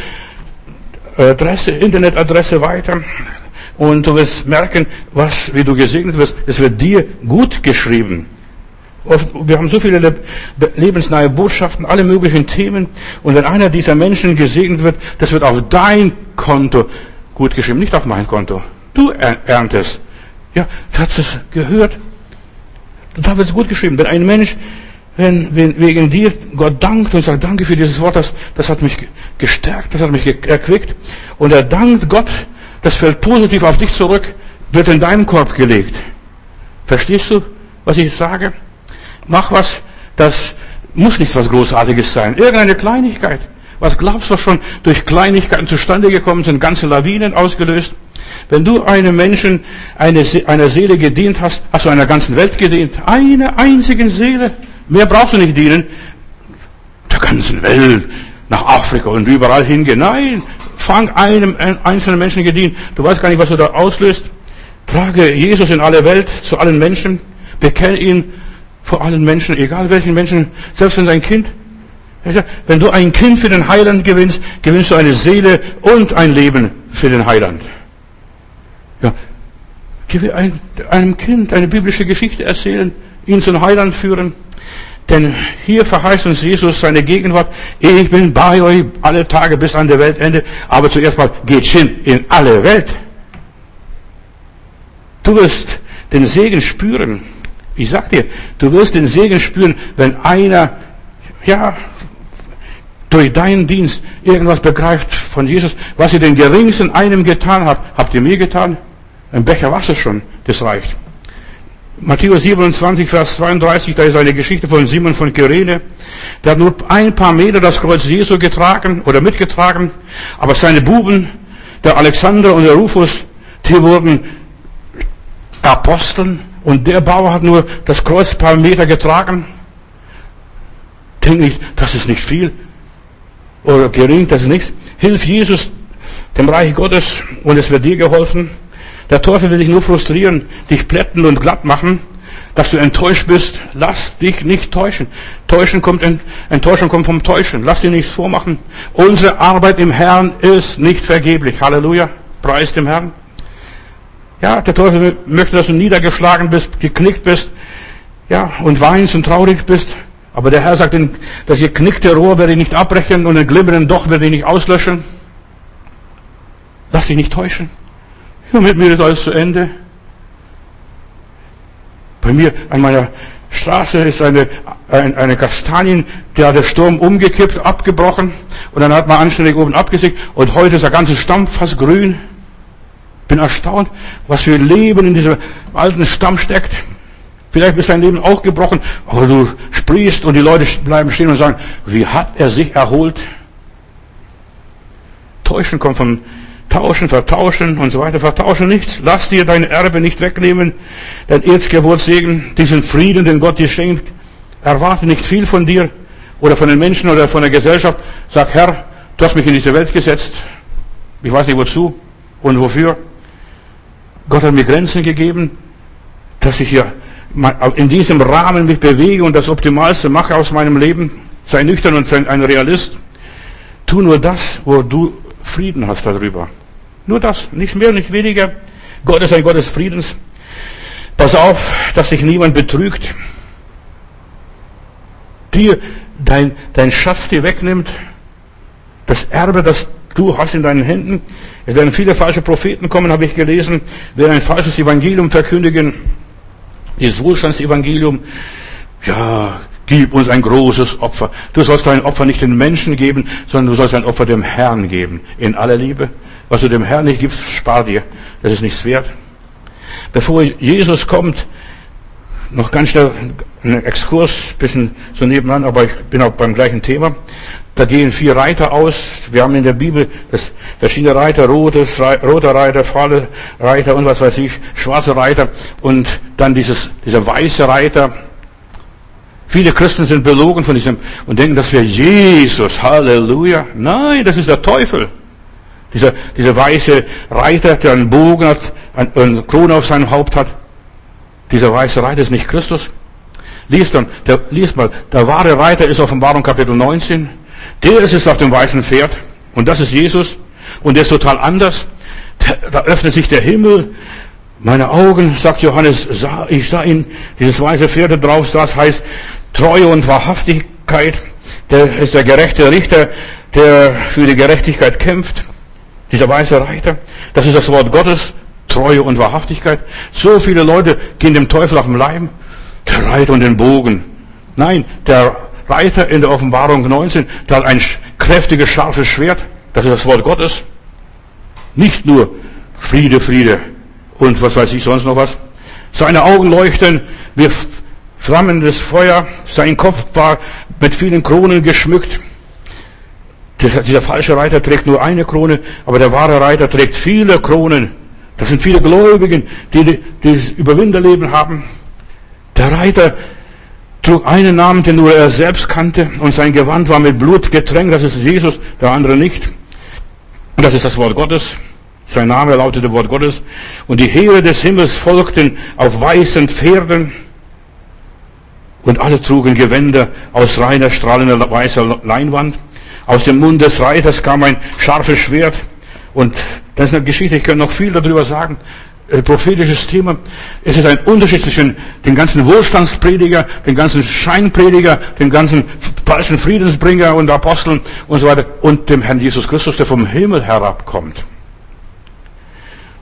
Adresse, Internetadresse weiter. Und du wirst merken, was, wie du gesegnet wirst. Es wird dir gut geschrieben. Wir haben so viele lebensnahe Botschaften, alle möglichen Themen. Und wenn einer dieser Menschen gesegnet wird, das wird auf dein Konto gut geschrieben, nicht auf mein Konto. Du erntest. Ja, hast es gehört? Da wird es gut geschrieben. Wenn ein Mensch wenn, wenn wegen dir Gott dankt und sagt, danke für dieses Wort, das, das hat mich gestärkt, das hat mich erquickt. Und er dankt Gott, das fällt positiv auf dich zurück, wird in deinen Korb gelegt. Verstehst du, was ich sage? Mach was, das muss nicht was Großartiges sein. Irgendeine Kleinigkeit. Was glaubst du schon durch Kleinigkeiten zustande gekommen sind, ganze Lawinen ausgelöst? Wenn du einem Menschen, eine, einer Seele gedient hast, hast du einer ganzen Welt gedient. Eine einzigen Seele. Mehr brauchst du nicht dienen. Der ganzen Welt. Nach Afrika und überall hingehen. Nein. Fang einem einzelnen Menschen gedient. Du weißt gar nicht, was du da auslöst. Trage Jesus in alle Welt, zu allen Menschen. Bekenne ihn vor allen Menschen, egal welchen Menschen, selbst wenn sein Kind. Wenn du ein Kind für den Heiland gewinnst, gewinnst du eine Seele und ein Leben für den Heiland. Ja, einem Kind eine biblische Geschichte erzählen, ihn zum Heiland führen. Denn hier verheißt uns Jesus seine Gegenwart. Ich bin bei euch alle Tage bis an der Weltende. Aber zuerst mal geht hin in alle Welt. Du wirst den Segen spüren. Ich sag dir, du wirst den Segen spüren, wenn einer, ja, durch deinen Dienst irgendwas begreift von Jesus, was ihr den geringsten einem getan habt, habt ihr mir getan? Ein Becher Wasser schon, das reicht. Matthäus 27, Vers 32, da ist eine Geschichte von Simon von Kyrene. Der hat nur ein paar Meter das Kreuz Jesu getragen oder mitgetragen, aber seine Buben, der Alexander und der Rufus, die wurden Aposteln und der Bauer hat nur das Kreuz ein paar Meter getragen. Denk nicht, das ist nicht viel oder gering, das ist nichts. Hilf Jesus dem Reich Gottes und es wird dir geholfen. Der Teufel will dich nur frustrieren, dich plätten und glatt machen, dass du enttäuscht bist. Lass dich nicht täuschen. Täuschen kommt, Enttäuschung kommt vom Täuschen. Lass dir nichts vormachen. Unsere Arbeit im Herrn ist nicht vergeblich. Halleluja. Preis dem Herrn. Ja, der Teufel möchte, dass du niedergeschlagen bist, geknickt bist, ja, und weinst und traurig bist. Aber der Herr sagt, das geknickte Rohr werde ich nicht abbrechen und den glimmenden Doch werde ich nicht auslöschen. Lass dich nicht täuschen. Ja, mit mir ist alles zu Ende. Bei mir an meiner Straße ist eine, eine, eine Kastanien, der hat der Sturm umgekippt, abgebrochen und dann hat man anständig oben abgesägt und heute ist der ganze Stamm fast grün. Bin erstaunt, was für Leben in diesem alten Stamm steckt. Vielleicht ist dein Leben auch gebrochen, aber du sprießt und die Leute bleiben stehen und sagen, wie hat er sich erholt? Täuschen kommt von Tauschen, vertauschen und so weiter. Vertauschen nichts. Lass dir dein Erbe nicht wegnehmen. Dein Erzgeburtssegen, diesen Frieden, den Gott dir schenkt. Erwarte nicht viel von dir oder von den Menschen oder von der Gesellschaft. Sag, Herr, du hast mich in diese Welt gesetzt. Ich weiß nicht wozu und wofür. Gott hat mir Grenzen gegeben, dass ich hier in diesem Rahmen mich bewege und das Optimalste mache aus meinem Leben. Sei nüchtern und sei ein Realist. Tu nur das, wo du Frieden hast darüber. Nur das, nicht mehr, nicht weniger. Gott ist ein Gott des Friedens. Pass auf, dass sich niemand betrügt. Dir dein, dein Schatz dir wegnimmt. Das Erbe, das du hast in deinen Händen. Es werden viele falsche Propheten kommen, habe ich gelesen, werden ein falsches Evangelium verkündigen. Dieses Wohlstandsevangelium. Ja, gib uns ein großes Opfer. Du sollst dein Opfer nicht den Menschen geben, sondern du sollst ein Opfer dem Herrn geben. In aller Liebe. Was du dem Herrn nicht gibst, spar dir. Das ist nichts wert. Bevor Jesus kommt, noch ganz schnell ein Exkurs, bisschen so nebenan, aber ich bin auch beim gleichen Thema. Da gehen vier Reiter aus. Wir haben in der Bibel das, verschiedene Reiter, rotes, roter Reiter, fahle Reiter und was weiß ich, schwarze Reiter und dann dieses, dieser weiße Reiter. Viele Christen sind belogen von diesem und denken, das wäre Jesus. Halleluja. Nein, das ist der Teufel. Dieser, dieser weiße Reiter, der einen Bogen hat, eine Krone auf seinem Haupt hat. Dieser weiße Reiter ist nicht Christus. Lies dann, der, lies mal, der wahre Reiter ist Offenbarung Kapitel 19. Der ist es auf dem weißen Pferd. Und das ist Jesus. Und der ist total anders. Da öffnet sich der Himmel. Meine Augen, sagt Johannes, sah, ich sah ihn, dieses weiße Pferd drauf das heißt Treue und Wahrhaftigkeit. Der ist der gerechte Richter, der für die Gerechtigkeit kämpft. Dieser weiße Reiter, das ist das Wort Gottes, Treue und Wahrhaftigkeit. So viele Leute gehen dem Teufel auf den Leim. Der Reiter und den Bogen. Nein, der Reiter in der Offenbarung 19, der hat ein kräftiges, scharfes Schwert. Das ist das Wort Gottes. Nicht nur Friede, Friede und was weiß ich sonst noch was. Seine Augen leuchten wie flammendes Feuer. Sein Kopf war mit vielen Kronen geschmückt. Dieser falsche Reiter trägt nur eine Krone, aber der wahre Reiter trägt viele Kronen. Das sind viele Gläubigen, die, die das Überwinderleben haben. Der Reiter trug einen Namen, den nur er selbst kannte, und sein Gewand war mit Blut getränkt. Das ist Jesus, der andere nicht. Und das ist das Wort Gottes. Sein Name lautete Wort Gottes. Und die Heere des Himmels folgten auf weißen Pferden. Und alle trugen Gewänder aus reiner, strahlender weißer Leinwand. Aus dem Mund des Reiters kam ein scharfes Schwert Und das ist eine Geschichte, ich könnte noch viel darüber sagen. Ein prophetisches Thema. Es ist ein Unterschied zwischen den ganzen Wohlstandsprediger, den ganzen Scheinprediger, den ganzen falschen Friedensbringer und Aposteln und so weiter und dem Herrn Jesus Christus, der vom Himmel herabkommt.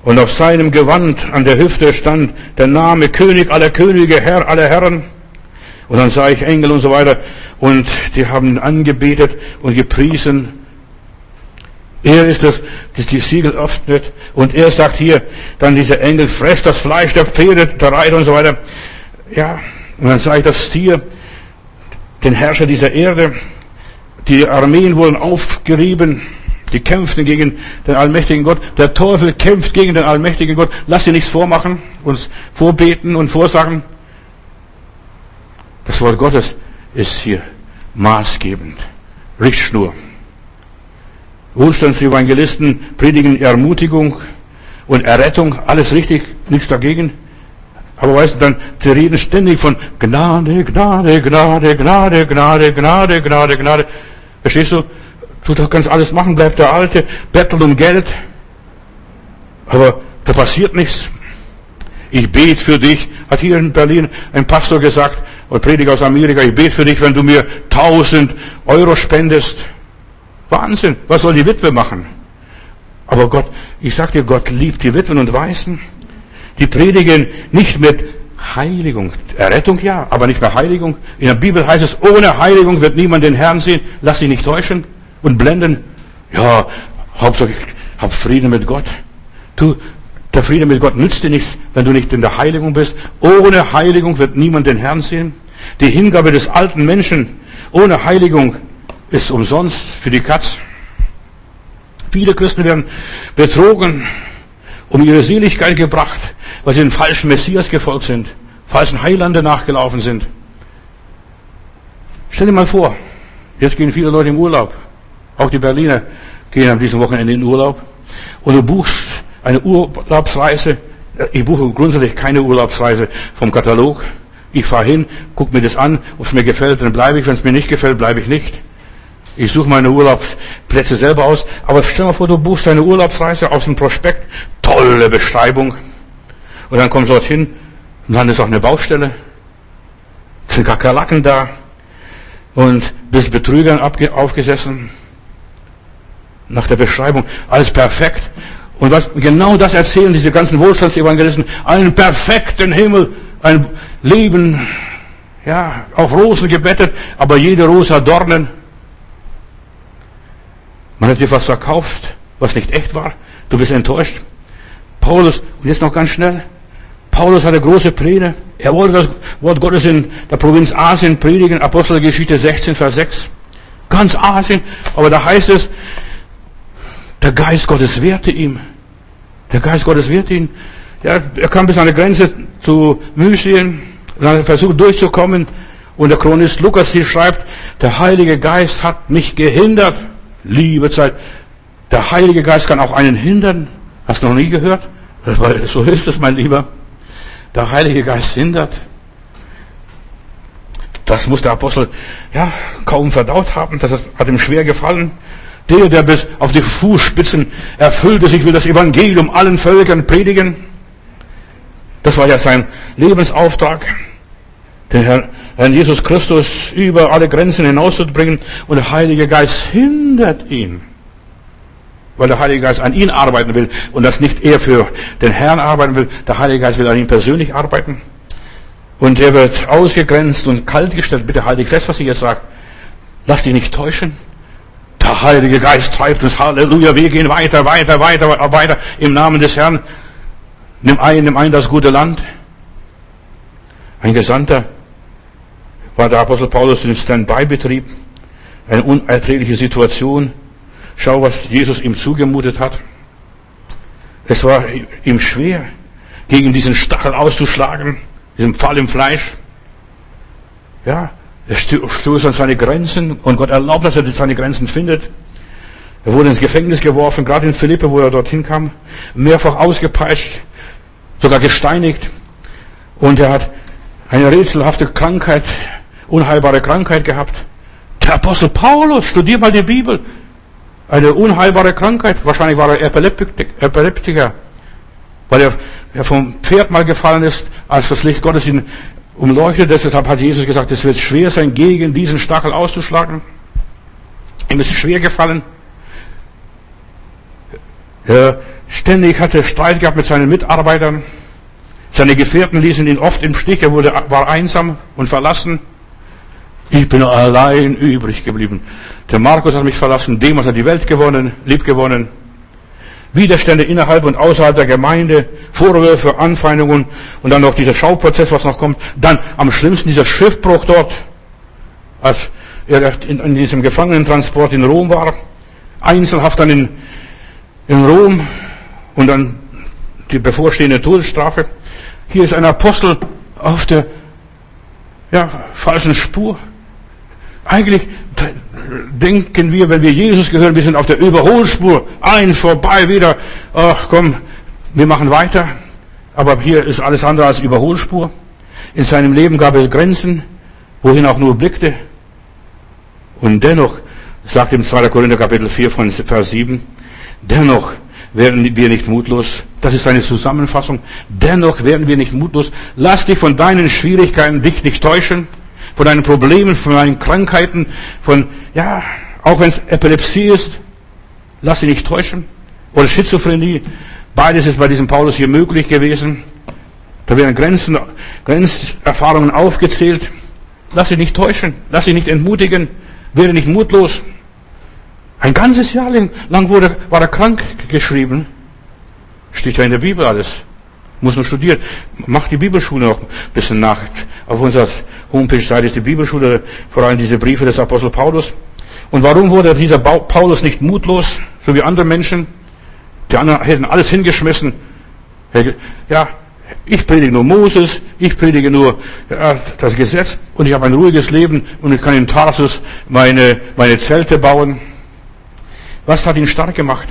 Und auf seinem Gewand an der Hüfte stand der Name König aller Könige, Herr aller Herren. Und dann sah ich Engel und so weiter. Und die haben angebetet und gepriesen. Er ist das, das die Siegel öffnet. Und er sagt hier, dann dieser Engel, fresst das Fleisch der Pferde, der Reiter und so weiter. Ja, und dann sah ich das Tier, den Herrscher dieser Erde. Die Armeen wurden aufgerieben. Die kämpften gegen den allmächtigen Gott. Der Teufel kämpft gegen den allmächtigen Gott. Lass dir nichts vormachen, uns vorbeten und vorsagen. Das Wort Gottes ist hier maßgebend. Richtschnur. Wohlstandsevangelisten predigen Ermutigung und Errettung, alles richtig, nichts dagegen. Aber weißt du, dann, sie reden ständig von Gnade, Gnade, Gnade, Gnade, Gnade, Gnade, Gnade, Gnade. Verstehst du? Du kannst alles machen, bleib der Alte, bettelt um Geld. Aber da passiert nichts. Ich bete für dich, hat hier in Berlin ein Pastor gesagt, oder Prediger aus Amerika, ich bete für dich, wenn du mir 1000 Euro spendest. Wahnsinn, was soll die Witwe machen? Aber Gott, ich sag dir, Gott liebt die Witwen und Weißen. Die predigen nicht mit Heiligung. Errettung ja, aber nicht mehr Heiligung. In der Bibel heißt es, ohne Heiligung wird niemand den Herrn sehen. Lass dich nicht täuschen und blenden. Ja, Hauptsache ich hab Frieden mit Gott. Du, der Friede mit Gott nützt dir nichts, wenn du nicht in der Heiligung bist. Ohne Heiligung wird niemand den Herrn sehen. Die Hingabe des alten Menschen ohne Heiligung ist umsonst für die Katz. Viele Christen werden betrogen, um ihre Seligkeit gebracht, weil sie den falschen Messias gefolgt sind, falschen Heilande nachgelaufen sind. Stell dir mal vor, jetzt gehen viele Leute im Urlaub. Auch die Berliner gehen an diesem Wochenende in Urlaub. Und du buchst eine Urlaubsreise. Ich buche grundsätzlich keine Urlaubsreise vom Katalog. Ich fahre hin, gucke mir das an, ob es mir gefällt, dann bleibe ich. Wenn es mir nicht gefällt, bleibe ich nicht. Ich suche meine Urlaubsplätze selber aus. Aber stell dir mal vor, du buchst eine Urlaubsreise aus dem Prospekt. Tolle Beschreibung. Und dann kommst du dorthin und dann ist auch eine Baustelle. Es sind Kakerlaken da. Und bist Betrügern aufgesessen. Nach der Beschreibung. Alles perfekt. Und was, genau das erzählen diese ganzen Wohlstandsevangelisten. Einen perfekten Himmel, ein Leben, ja, auf Rosen gebettet, aber jede Rose hat Dornen. Man hat dir was verkauft, was nicht echt war. Du bist enttäuscht. Paulus, und jetzt noch ganz schnell. Paulus hatte große Pläne. Er wollte das Wort Gottes in der Provinz Asien predigen, Apostelgeschichte 16, Vers 6. Ganz Asien. Aber da heißt es, der Geist Gottes wehrte ihm. Der Geist Gottes wehrte ihn. Ja, er kam bis an die Grenze zu Mysien, dann er versucht durchzukommen. Und der Chronist Lukas hier schreibt, der Heilige Geist hat mich gehindert. Liebe Zeit. Der Heilige Geist kann auch einen hindern. Hast du noch nie gehört? So ist es, mein Lieber. Der Heilige Geist hindert. Das muss der Apostel ja kaum verdaut haben. Das hat ihm schwer gefallen. Der, der bis auf die Fußspitzen erfüllt ist, ich will das Evangelium allen Völkern predigen. Das war ja sein Lebensauftrag, den Herrn, Herrn Jesus Christus über alle Grenzen hinauszubringen. Und der Heilige Geist hindert ihn, weil der Heilige Geist an ihn arbeiten will und das nicht er für den Herrn arbeiten will. Der Heilige Geist will an ihm persönlich arbeiten. Und er wird ausgegrenzt und kaltgestellt. Bitte halte ich fest, was ich jetzt sage. Lass dich nicht täuschen. Der Heilige Geist treibt uns, Halleluja, wir gehen weiter, weiter, weiter, weiter im Namen des Herrn. Nimm ein, nimm ein das gute Land. Ein Gesandter war der Apostel Paulus im Standby-Betrieb. Eine unerträgliche Situation. Schau, was Jesus ihm zugemutet hat. Es war ihm schwer, gegen diesen Stachel auszuschlagen, diesen Fall im Fleisch. Ja, er stößt an seine Grenzen und Gott erlaubt, dass er seine Grenzen findet. Er wurde ins Gefängnis geworfen, gerade in Philippe, wo er dorthin kam, mehrfach ausgepeitscht, sogar gesteinigt. Und er hat eine rätselhafte Krankheit, unheilbare Krankheit gehabt. Der Apostel Paulus, studier mal die Bibel. eine unheilbare Krankheit. Wahrscheinlich war er Epileptiker, weil er, vom Pferd mal gefallen ist, als das Licht Gottes ihn umleuchtet. Deshalb hat Jesus gesagt, es wird schwer sein, gegen diesen Stachel auszuschlagen. Ihm ist schwer gefallen. Er ständig hatte Streit gehabt mit seinen Mitarbeitern. Seine Gefährten ließen ihn oft im Stich. Er wurde, war einsam und verlassen. Ich bin allein übrig geblieben. Der Markus hat mich verlassen, Demas hat die Welt gewonnen, lieb gewonnen. Widerstände innerhalb und außerhalb der Gemeinde, Vorwürfe, Anfeindungen und dann noch dieser Schauprozess, was noch kommt. Dann am schlimmsten dieser Schiffbruch dort, als er in, diesem Gefangenentransport in Rom war. Einzelhaft dann in, in Rom und dann die bevorstehende Todesstrafe. Hier ist ein Apostel auf der ja, falschen Spur. Eigentlich denken wir, wenn wir Jesus gehören, wir sind auf der Überholspur. Ein, vorbei, wieder. Ach komm, wir machen weiter. Aber hier ist alles andere als Überholspur. In seinem Leben gab es Grenzen, wohin auch nur blickte. Und dennoch, sagt im 2. Korinther Kapitel 4 von Vers 7, dennoch werden wir nicht mutlos. Das ist eine Zusammenfassung. Dennoch werden wir nicht mutlos. Lass dich von deinen Schwierigkeiten dich nicht täuschen von deinen Problemen, von deinen Krankheiten, von, ja, auch wenn es Epilepsie ist, lass dich nicht täuschen. Oder Schizophrenie. Beides ist bei diesem Paulus hier möglich gewesen. Da werden Grenzen, Grenzerfahrungen aufgezählt. Lass dich nicht täuschen. Lass dich nicht entmutigen. Werde nicht mutlos. Ein ganzes Jahr lang wurde, war er krank geschrieben. Steht ja in der Bibel alles. Muss nur studieren. Mach die Bibelschule noch ein bisschen nach. Auf unserer Homepage-Seite ist die Bibelschule, vor allem diese Briefe des Apostel Paulus. Und warum wurde dieser Paulus nicht mutlos, so wie andere Menschen? Die anderen hätten alles hingeschmissen. Ja, ich predige nur Moses, ich predige nur ja, das Gesetz und ich habe ein ruhiges Leben und ich kann in Tarsus meine, meine Zelte bauen. Was hat ihn stark gemacht?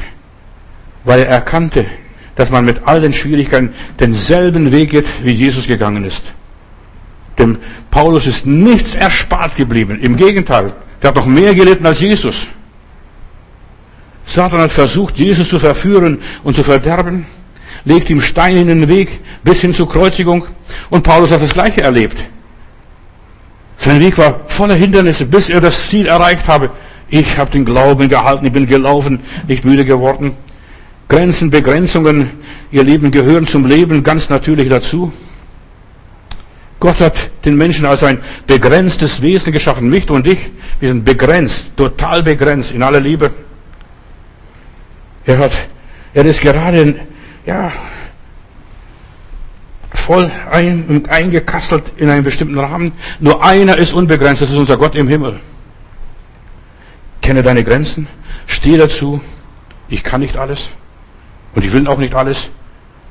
Weil er erkannte, dass man mit all den Schwierigkeiten denselben Weg geht, wie Jesus gegangen ist. Dem Paulus ist nichts erspart geblieben. Im Gegenteil, der hat noch mehr gelitten als Jesus. Satan hat versucht, Jesus zu verführen und zu verderben, legt ihm Stein in den Weg bis hin zur Kreuzigung und Paulus hat das Gleiche erlebt. Sein Weg war voller Hindernisse, bis er das Ziel erreicht habe. Ich habe den Glauben gehalten, ich bin gelaufen, nicht müde geworden. Grenzen, Begrenzungen, ihr Leben gehören zum Leben ganz natürlich dazu. Gott hat den Menschen als ein begrenztes Wesen geschaffen, mich und dich. Wir sind begrenzt, total begrenzt in aller Liebe. Er hat, er ist gerade, ja, voll ein, eingekastelt in einen bestimmten Rahmen. Nur einer ist unbegrenzt, das ist unser Gott im Himmel. Kenne deine Grenzen, stehe dazu. Ich kann nicht alles. Und ich will auch nicht alles.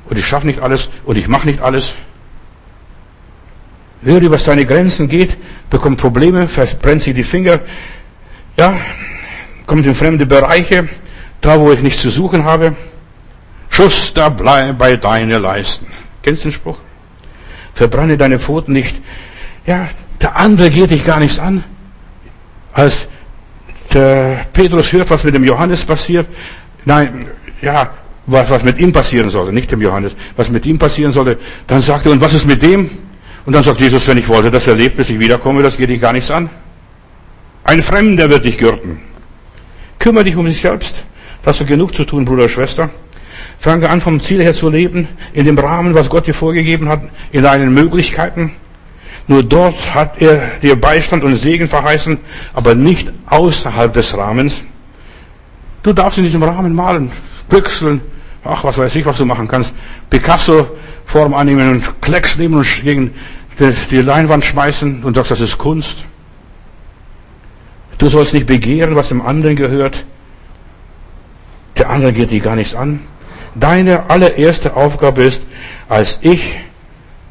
Und ich schaffe nicht alles. Und ich mache nicht alles. Wer über seine Grenzen geht, bekommt Probleme, verbrennt sich die Finger. Ja, kommt in fremde Bereiche, da wo ich nichts zu suchen habe. Schuss da bleib bei deine Leisten. Kennst du den Spruch? Verbrenne deine Pfoten nicht. Ja, der andere geht dich gar nichts an. Als der Petrus hört, was mit dem Johannes passiert, nein, ja, was, was mit ihm passieren sollte, nicht dem Johannes, was mit ihm passieren sollte, dann sagt er, und was ist mit dem? Und dann sagt Jesus, wenn ich wollte, dass er lebt, bis ich wiederkomme, das geht dich gar nichts an. Ein Fremder wird dich gürten. Kümmere dich um dich selbst. Da hast du genug zu tun, Bruder, Schwester. Fange an, vom Ziel her zu leben, in dem Rahmen, was Gott dir vorgegeben hat, in deinen Möglichkeiten. Nur dort hat er dir Beistand und Segen verheißen, aber nicht außerhalb des Rahmens. Du darfst in diesem Rahmen malen, büchseln, ach, was weiß ich, was du machen kannst. Picasso-Form annehmen und Klecks nehmen und gegen die Leinwand schmeißen und sagst, das ist Kunst. Du sollst nicht begehren, was dem anderen gehört. Der andere geht dir gar nichts an. Deine allererste Aufgabe ist, als ich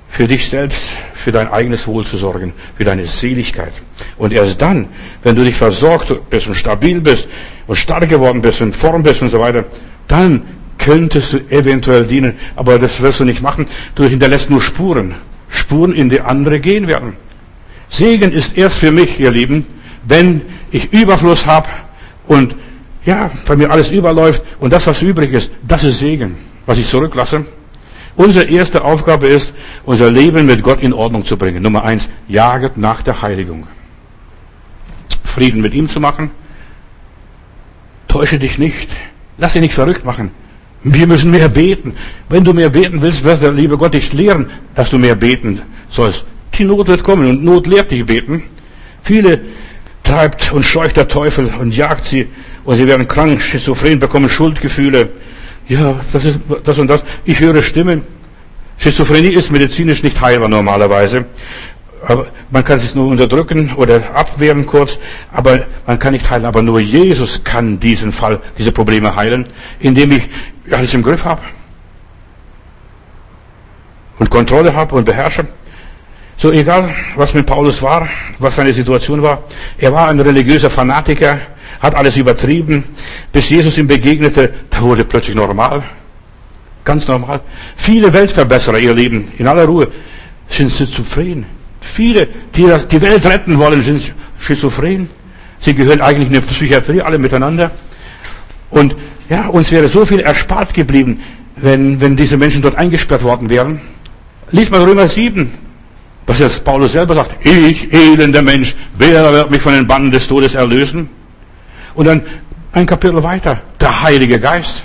für dich selbst, für dein eigenes Wohl zu sorgen, für deine Seligkeit. Und erst dann, wenn du dich versorgt bist und stabil bist und stark geworden bist und Form bist und so weiter, dann könntest du eventuell dienen. Aber das wirst du nicht machen. Du hinterlässt nur Spuren. Spuren, in die andere gehen werden. Segen ist erst für mich, ihr Lieben, wenn ich Überfluss habe und ja, bei mir alles überläuft und das, was übrig ist, das ist Segen, was ich zurücklasse. Unsere erste Aufgabe ist, unser Leben mit Gott in Ordnung zu bringen. Nummer eins, jaget nach der Heiligung. Frieden mit ihm zu machen. Täusche dich nicht. Lass dich nicht verrückt machen. Wir müssen mehr beten. Wenn du mehr beten willst, wird der liebe Gott dich lehren, dass du mehr beten sollst. Die Not wird kommen und Not lehrt dich beten. Viele treibt und scheucht der Teufel und jagt sie und sie werden krank, schizophren, bekommen Schuldgefühle. Ja, das ist das und das. Ich höre Stimmen. Schizophrenie ist medizinisch nicht heilbar normalerweise. Man kann es nur unterdrücken oder abwehren kurz, aber man kann nicht heilen. Aber nur Jesus kann diesen Fall, diese Probleme heilen, indem ich alles im Griff habe und Kontrolle habe und beherrsche. So egal, was mit Paulus war, was seine Situation war. Er war ein religiöser Fanatiker, hat alles übertrieben, bis Jesus ihm begegnete, da wurde plötzlich normal. Ganz normal. Viele Weltverbesserer, ihr Leben, in aller Ruhe, sind sie zufrieden. Viele, die die Welt retten wollen, sind schizophren. Sie gehören eigentlich in der Psychiatrie, alle miteinander. Und ja, uns wäre so viel erspart geblieben, wenn, wenn diese Menschen dort eingesperrt worden wären. Lies mal Römer 7, was jetzt Paulus selber sagt. Ich, elender Mensch, wer wird mich von den Banden des Todes erlösen? Und dann ein Kapitel weiter, der Heilige Geist.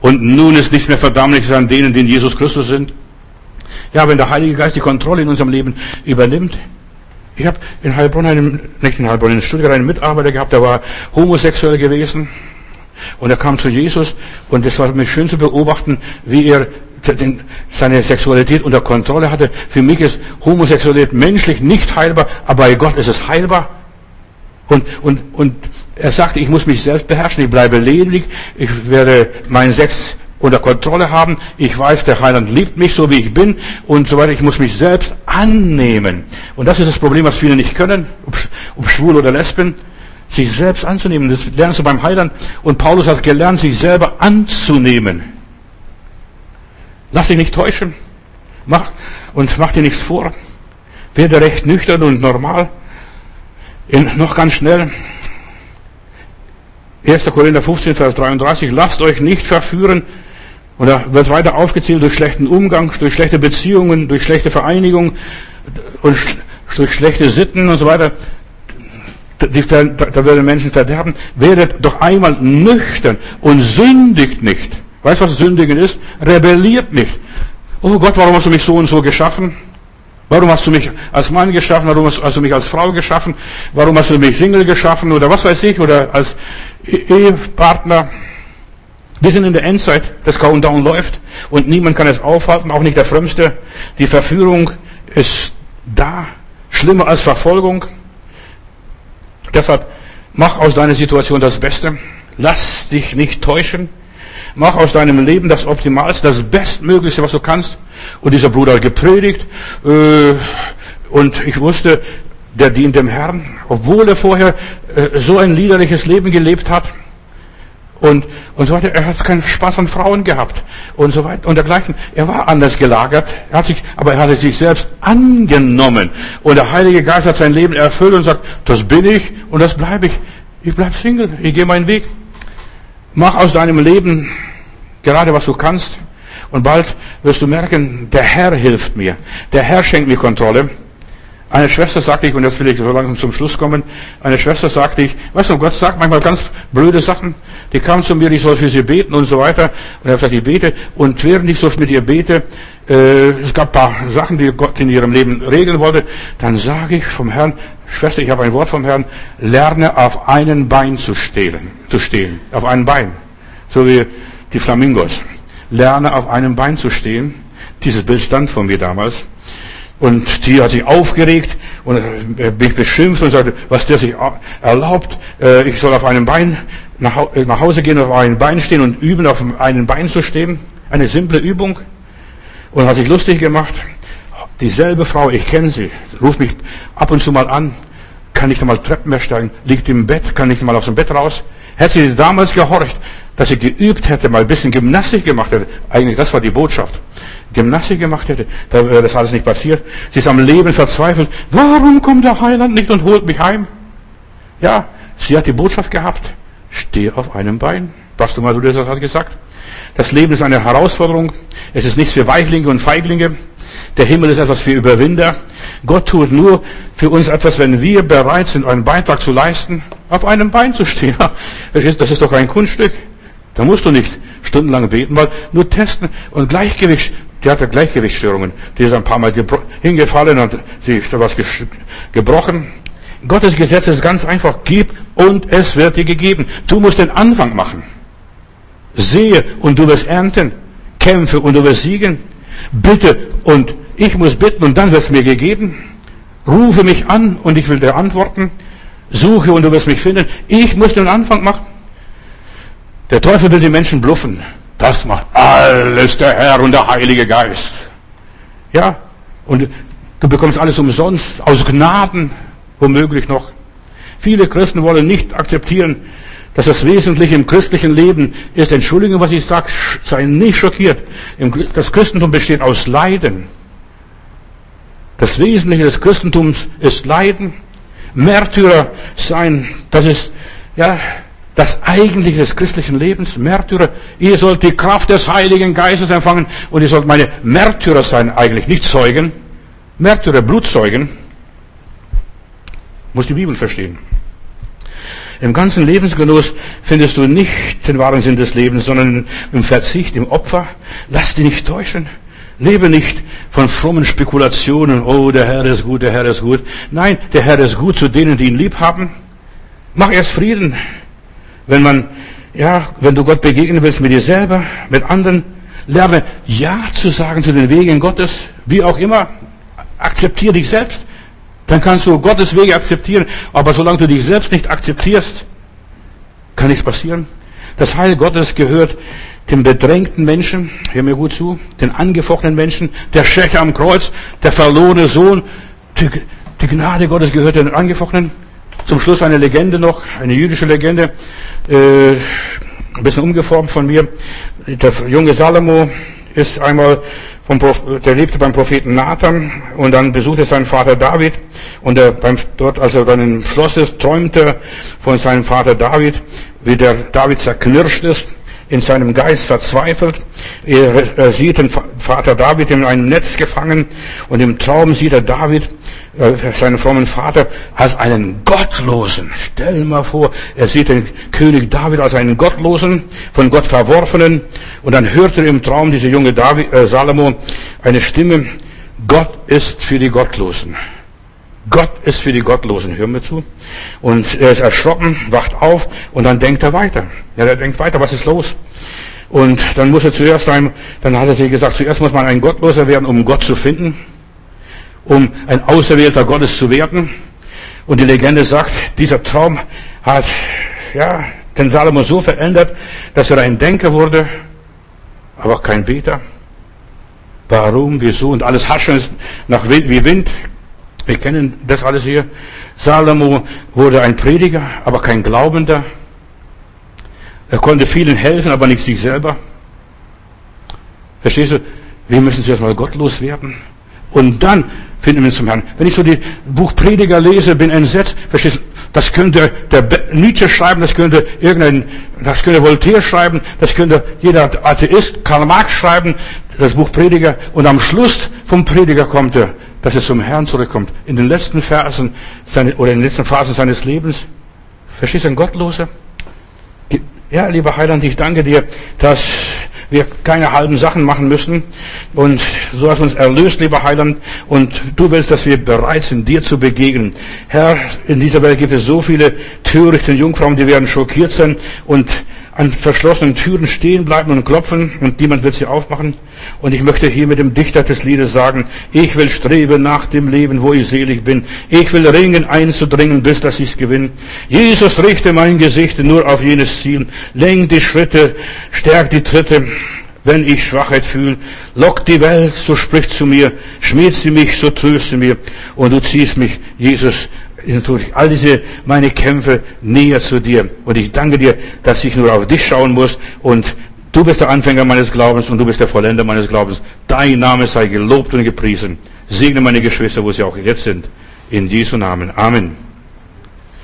Und nun ist nichts mehr Verdammliches an denen, die in Jesus Christus sind. Ja, wenn der Heilige Geist die Kontrolle in unserem Leben übernimmt. Ich habe in Heilbronn einen, nicht in Heilbronn, in Stuttgart einen Mitarbeiter gehabt, der war homosexuell gewesen. Und er kam zu Jesus und es war mir schön zu beobachten, wie er seine Sexualität unter Kontrolle hatte. Für mich ist Homosexualität menschlich nicht heilbar, aber bei Gott ist es heilbar. Und, und, und er sagte, ich muss mich selbst beherrschen, ich bleibe ledig, ich werde meinen Sex unter Kontrolle haben. Ich weiß, der Heiland liebt mich so, wie ich bin und so weiter. Ich muss mich selbst annehmen. Und das ist das Problem, was viele nicht können, ob, schwul oder lesben, sich selbst anzunehmen. Das lernst du beim Heiland. Und Paulus hat gelernt, sich selber anzunehmen. Lass dich nicht täuschen. Mach, und mach dir nichts vor. Werde recht nüchtern und normal. In, noch ganz schnell. 1. Korinther 15, Vers 33. Lasst euch nicht verführen und da wird weiter aufgezählt durch schlechten Umgang, durch schlechte Beziehungen, durch schlechte Vereinigung und durch schlechte Sitten und so weiter. Da werden Menschen verderben. Werdet doch einmal nüchtern und sündigt nicht. Weißt du, was Sündigen ist? Rebelliert nicht. Oh Gott, warum hast du mich so und so geschaffen? Warum hast du mich als Mann geschaffen? Warum hast du mich als Frau geschaffen? Warum hast du mich Single geschaffen? Oder was weiß ich? Oder als e-, Ehepartner? Wir sind in der Endzeit, das Countdown läuft und niemand kann es aufhalten, auch nicht der Frömmste. Die Verführung ist da, schlimmer als Verfolgung. Deshalb mach aus deiner Situation das Beste. Lass dich nicht täuschen. Mach aus deinem Leben das Optimalste, das Bestmöglichste, was du kannst. Und dieser Bruder hat gepredigt. Äh, und ich wusste, der dient dem Herrn, obwohl er vorher äh, so ein liederliches Leben gelebt hat und, und so weiter. Er hat keinen Spaß an Frauen gehabt und so weiter und dergleichen. Er war anders gelagert, er hat sich, aber er hatte sich selbst angenommen. Und der Heilige Geist hat sein Leben erfüllt und sagt, das bin ich und das bleibe ich. Ich bleib Single, ich gehe meinen Weg. Mach aus deinem Leben gerade was du kannst und bald wirst du merken, der Herr hilft mir. Der Herr schenkt mir Kontrolle. Eine Schwester sagte ich, und jetzt will ich so langsam zum Schluss kommen, eine Schwester sagte ich, weißt du, Gott sagt manchmal ganz blöde Sachen. Die kam zu mir, ich soll für sie beten und so weiter. Und er hat gesagt, ich bete. Und während ich so mit ihr bete, äh, es gab paar Sachen, die Gott in ihrem Leben regeln wollte, dann sage ich vom Herrn, Schwester, ich habe ein Wort vom Herrn, lerne auf einen Bein zu stehen, zu stehen. Auf einem Bein. So wie die Flamingos. Lerne auf einem Bein zu stehen. Dieses Bild stand von mir damals. Und die hat sich aufgeregt und mich beschimpft und sagte, was der sich erlaubt, äh, ich soll auf einem Bein äh, nach Hause gehen, auf einem Bein stehen und üben, auf einem Bein zu stehen. Eine simple Übung. Und hat sich lustig gemacht. Dieselbe Frau, ich kenne sie, ruft mich ab und zu mal an, kann nicht einmal Treppen mehr steigen, liegt im Bett, kann nicht mal aus dem Bett raus. Hätte sie damals gehorcht, dass sie geübt hätte, mal ein bisschen Gymnastik gemacht hätte, eigentlich das war die Botschaft, Gymnastik gemacht hätte, da wäre das alles nicht passiert. Sie ist am Leben verzweifelt. Warum kommt der Heiland nicht und holt mich heim? Ja, sie hat die Botschaft gehabt. steh auf einem Bein. Pastor Maduro hat gesagt. Das Leben ist eine Herausforderung. Es ist nichts für Weichlinge und Feiglinge. Der Himmel ist etwas für Überwinder. Gott tut nur für uns etwas, wenn wir bereit sind, einen Beitrag zu leisten, auf einem Bein zu stehen. *laughs* Das ist doch ein Kunststück. Da musst du nicht stundenlang beten, weil nur testen und Gleichgewicht, die hatte Gleichgewichtsstörungen. Die ist ein paar Mal hingefallen und sie ist was gebrochen. Gottes Gesetz ist ganz einfach. Gib und es wird dir gegeben. Du musst den Anfang machen. Sehe und du wirst ernten. Kämpfe und du wirst siegen. Bitte und ich muss bitten und dann wird es mir gegeben. Rufe mich an und ich will dir antworten. Suche und du wirst mich finden. Ich muss den Anfang machen. Der Teufel will die Menschen bluffen. Das macht alles der Herr und der Heilige Geist. Ja, und du bekommst alles umsonst, aus Gnaden, womöglich noch. Viele Christen wollen nicht akzeptieren, dass das Wesentliche im christlichen Leben ist, Entschuldigung, was ich sage, sei nicht schockiert. Das Christentum besteht aus Leiden. Das Wesentliche des Christentums ist Leiden. Märtyrer sein, das ist, ja, das Eigentliche des christlichen Lebens, Märtyrer. Ihr sollt die Kraft des Heiligen Geistes empfangen und ihr sollt meine Märtyrer sein, eigentlich nicht Zeugen. Märtyrer, Blutzeugen. Muss die Bibel verstehen. Im ganzen Lebensgenuss findest du nicht den wahren Sinn des Lebens, sondern im Verzicht, im Opfer. Lass dich nicht täuschen. Lebe nicht von frommen Spekulationen. Oh, der Herr ist gut, der Herr ist gut. Nein, der Herr ist gut zu denen, die ihn lieb haben. Mach erst Frieden wenn man, ja, wenn du Gott begegnen willst mit dir selber, mit anderen, lerne Ja zu sagen zu den Wegen Gottes, wie auch immer. Akzeptiere dich selbst. Dann kannst du Gottes Wege akzeptieren. Aber solange du dich selbst nicht akzeptierst, kann nichts passieren. Das Heil Gottes gehört dem bedrängten Menschen, hör mir gut zu, den angefochtenen Menschen, der Schächer am Kreuz, der verlorene Sohn. Die, die Gnade Gottes gehört den angefochtenen. Zum Schluss eine Legende noch, eine jüdische Legende, äh, ein bisschen umgeformt von mir. Der junge Salomo ist einmal vom der lebte beim Propheten Nathan und dann besuchte seinen Vater David und er beim, dort, als er dann im Schloss ist, träumte von seinem Vater David, wie der David zerknirscht ist in seinem Geist verzweifelt. Er, er sieht den Vater David in einem Netz gefangen und im Traum sieht er David, äh, seinen frommen Vater, als einen Gottlosen. Stell mal vor, er sieht den König David als einen Gottlosen, von Gott verworfenen und dann hört er im Traum dieser junge David, äh, Salomo eine Stimme, Gott ist für die Gottlosen. Gott ist für die Gottlosen, hören wir zu. Und er ist erschrocken, wacht auf und dann denkt er weiter. Ja, er denkt weiter, was ist los? Und dann muss er zuerst ein, dann hat er sich gesagt, zuerst muss man ein Gottloser werden, um Gott zu finden, um ein Auserwählter Gottes zu werden. Und die Legende sagt, dieser Traum hat, ja, den Salomo so verändert, dass er ein Denker wurde, aber kein Beter. Warum, wieso? Und alles Haschen ist nach Wind, wie Wind, wir kennen das alles hier. Salomo wurde ein Prediger, aber kein Glaubender. Er konnte vielen helfen, aber nicht sich selber. Verstehst du? Wir müssen zuerst mal gottlos werden. Und dann finden wir uns zum Herrn. Wenn ich so die Buch Prediger lese, bin entsetzt. Verstehst du? Das könnte der Nietzsche schreiben, das könnte irgendein, das könnte Voltaire schreiben, das könnte jeder Atheist, Karl Marx schreiben, das Buch Prediger. Und am Schluss vom Prediger kommt er, dass er zum Herrn zurückkommt. In den letzten Versen seine, oder in den letzten Phasen seines Lebens. Verstehst du, ein Gottloser? Ja, lieber Heiland, ich danke dir, dass wir keine halben Sachen machen müssen. Und so hast du uns erlöst, lieber Heiland. Und du willst, dass wir bereit sind, dir zu begegnen. Herr, in dieser Welt gibt es so viele törichte Jungfrauen, die werden schockiert sein und an verschlossenen Türen stehen bleiben und klopfen und niemand wird sie aufmachen. Und ich möchte hier mit dem Dichter des Liedes sagen, ich will streben nach dem Leben, wo ich selig bin. Ich will ringen einzudringen, bis dass ich's gewinne. Jesus richte mein Gesicht nur auf jenes Ziel. Lenk die Schritte, stärk die Tritte. Wenn ich Schwachheit fühle, lockt die Welt, so spricht zu mir, schmiert sie mich, so tröste mir, und du ziehst mich, Jesus, durch all diese meine Kämpfe näher zu dir. Und ich danke dir, dass ich nur auf dich schauen muss und du bist der Anfänger meines Glaubens und du bist der Vollender meines Glaubens. Dein Name sei gelobt und gepriesen. Segne meine Geschwister, wo sie auch jetzt sind. In Jesu Namen. Amen.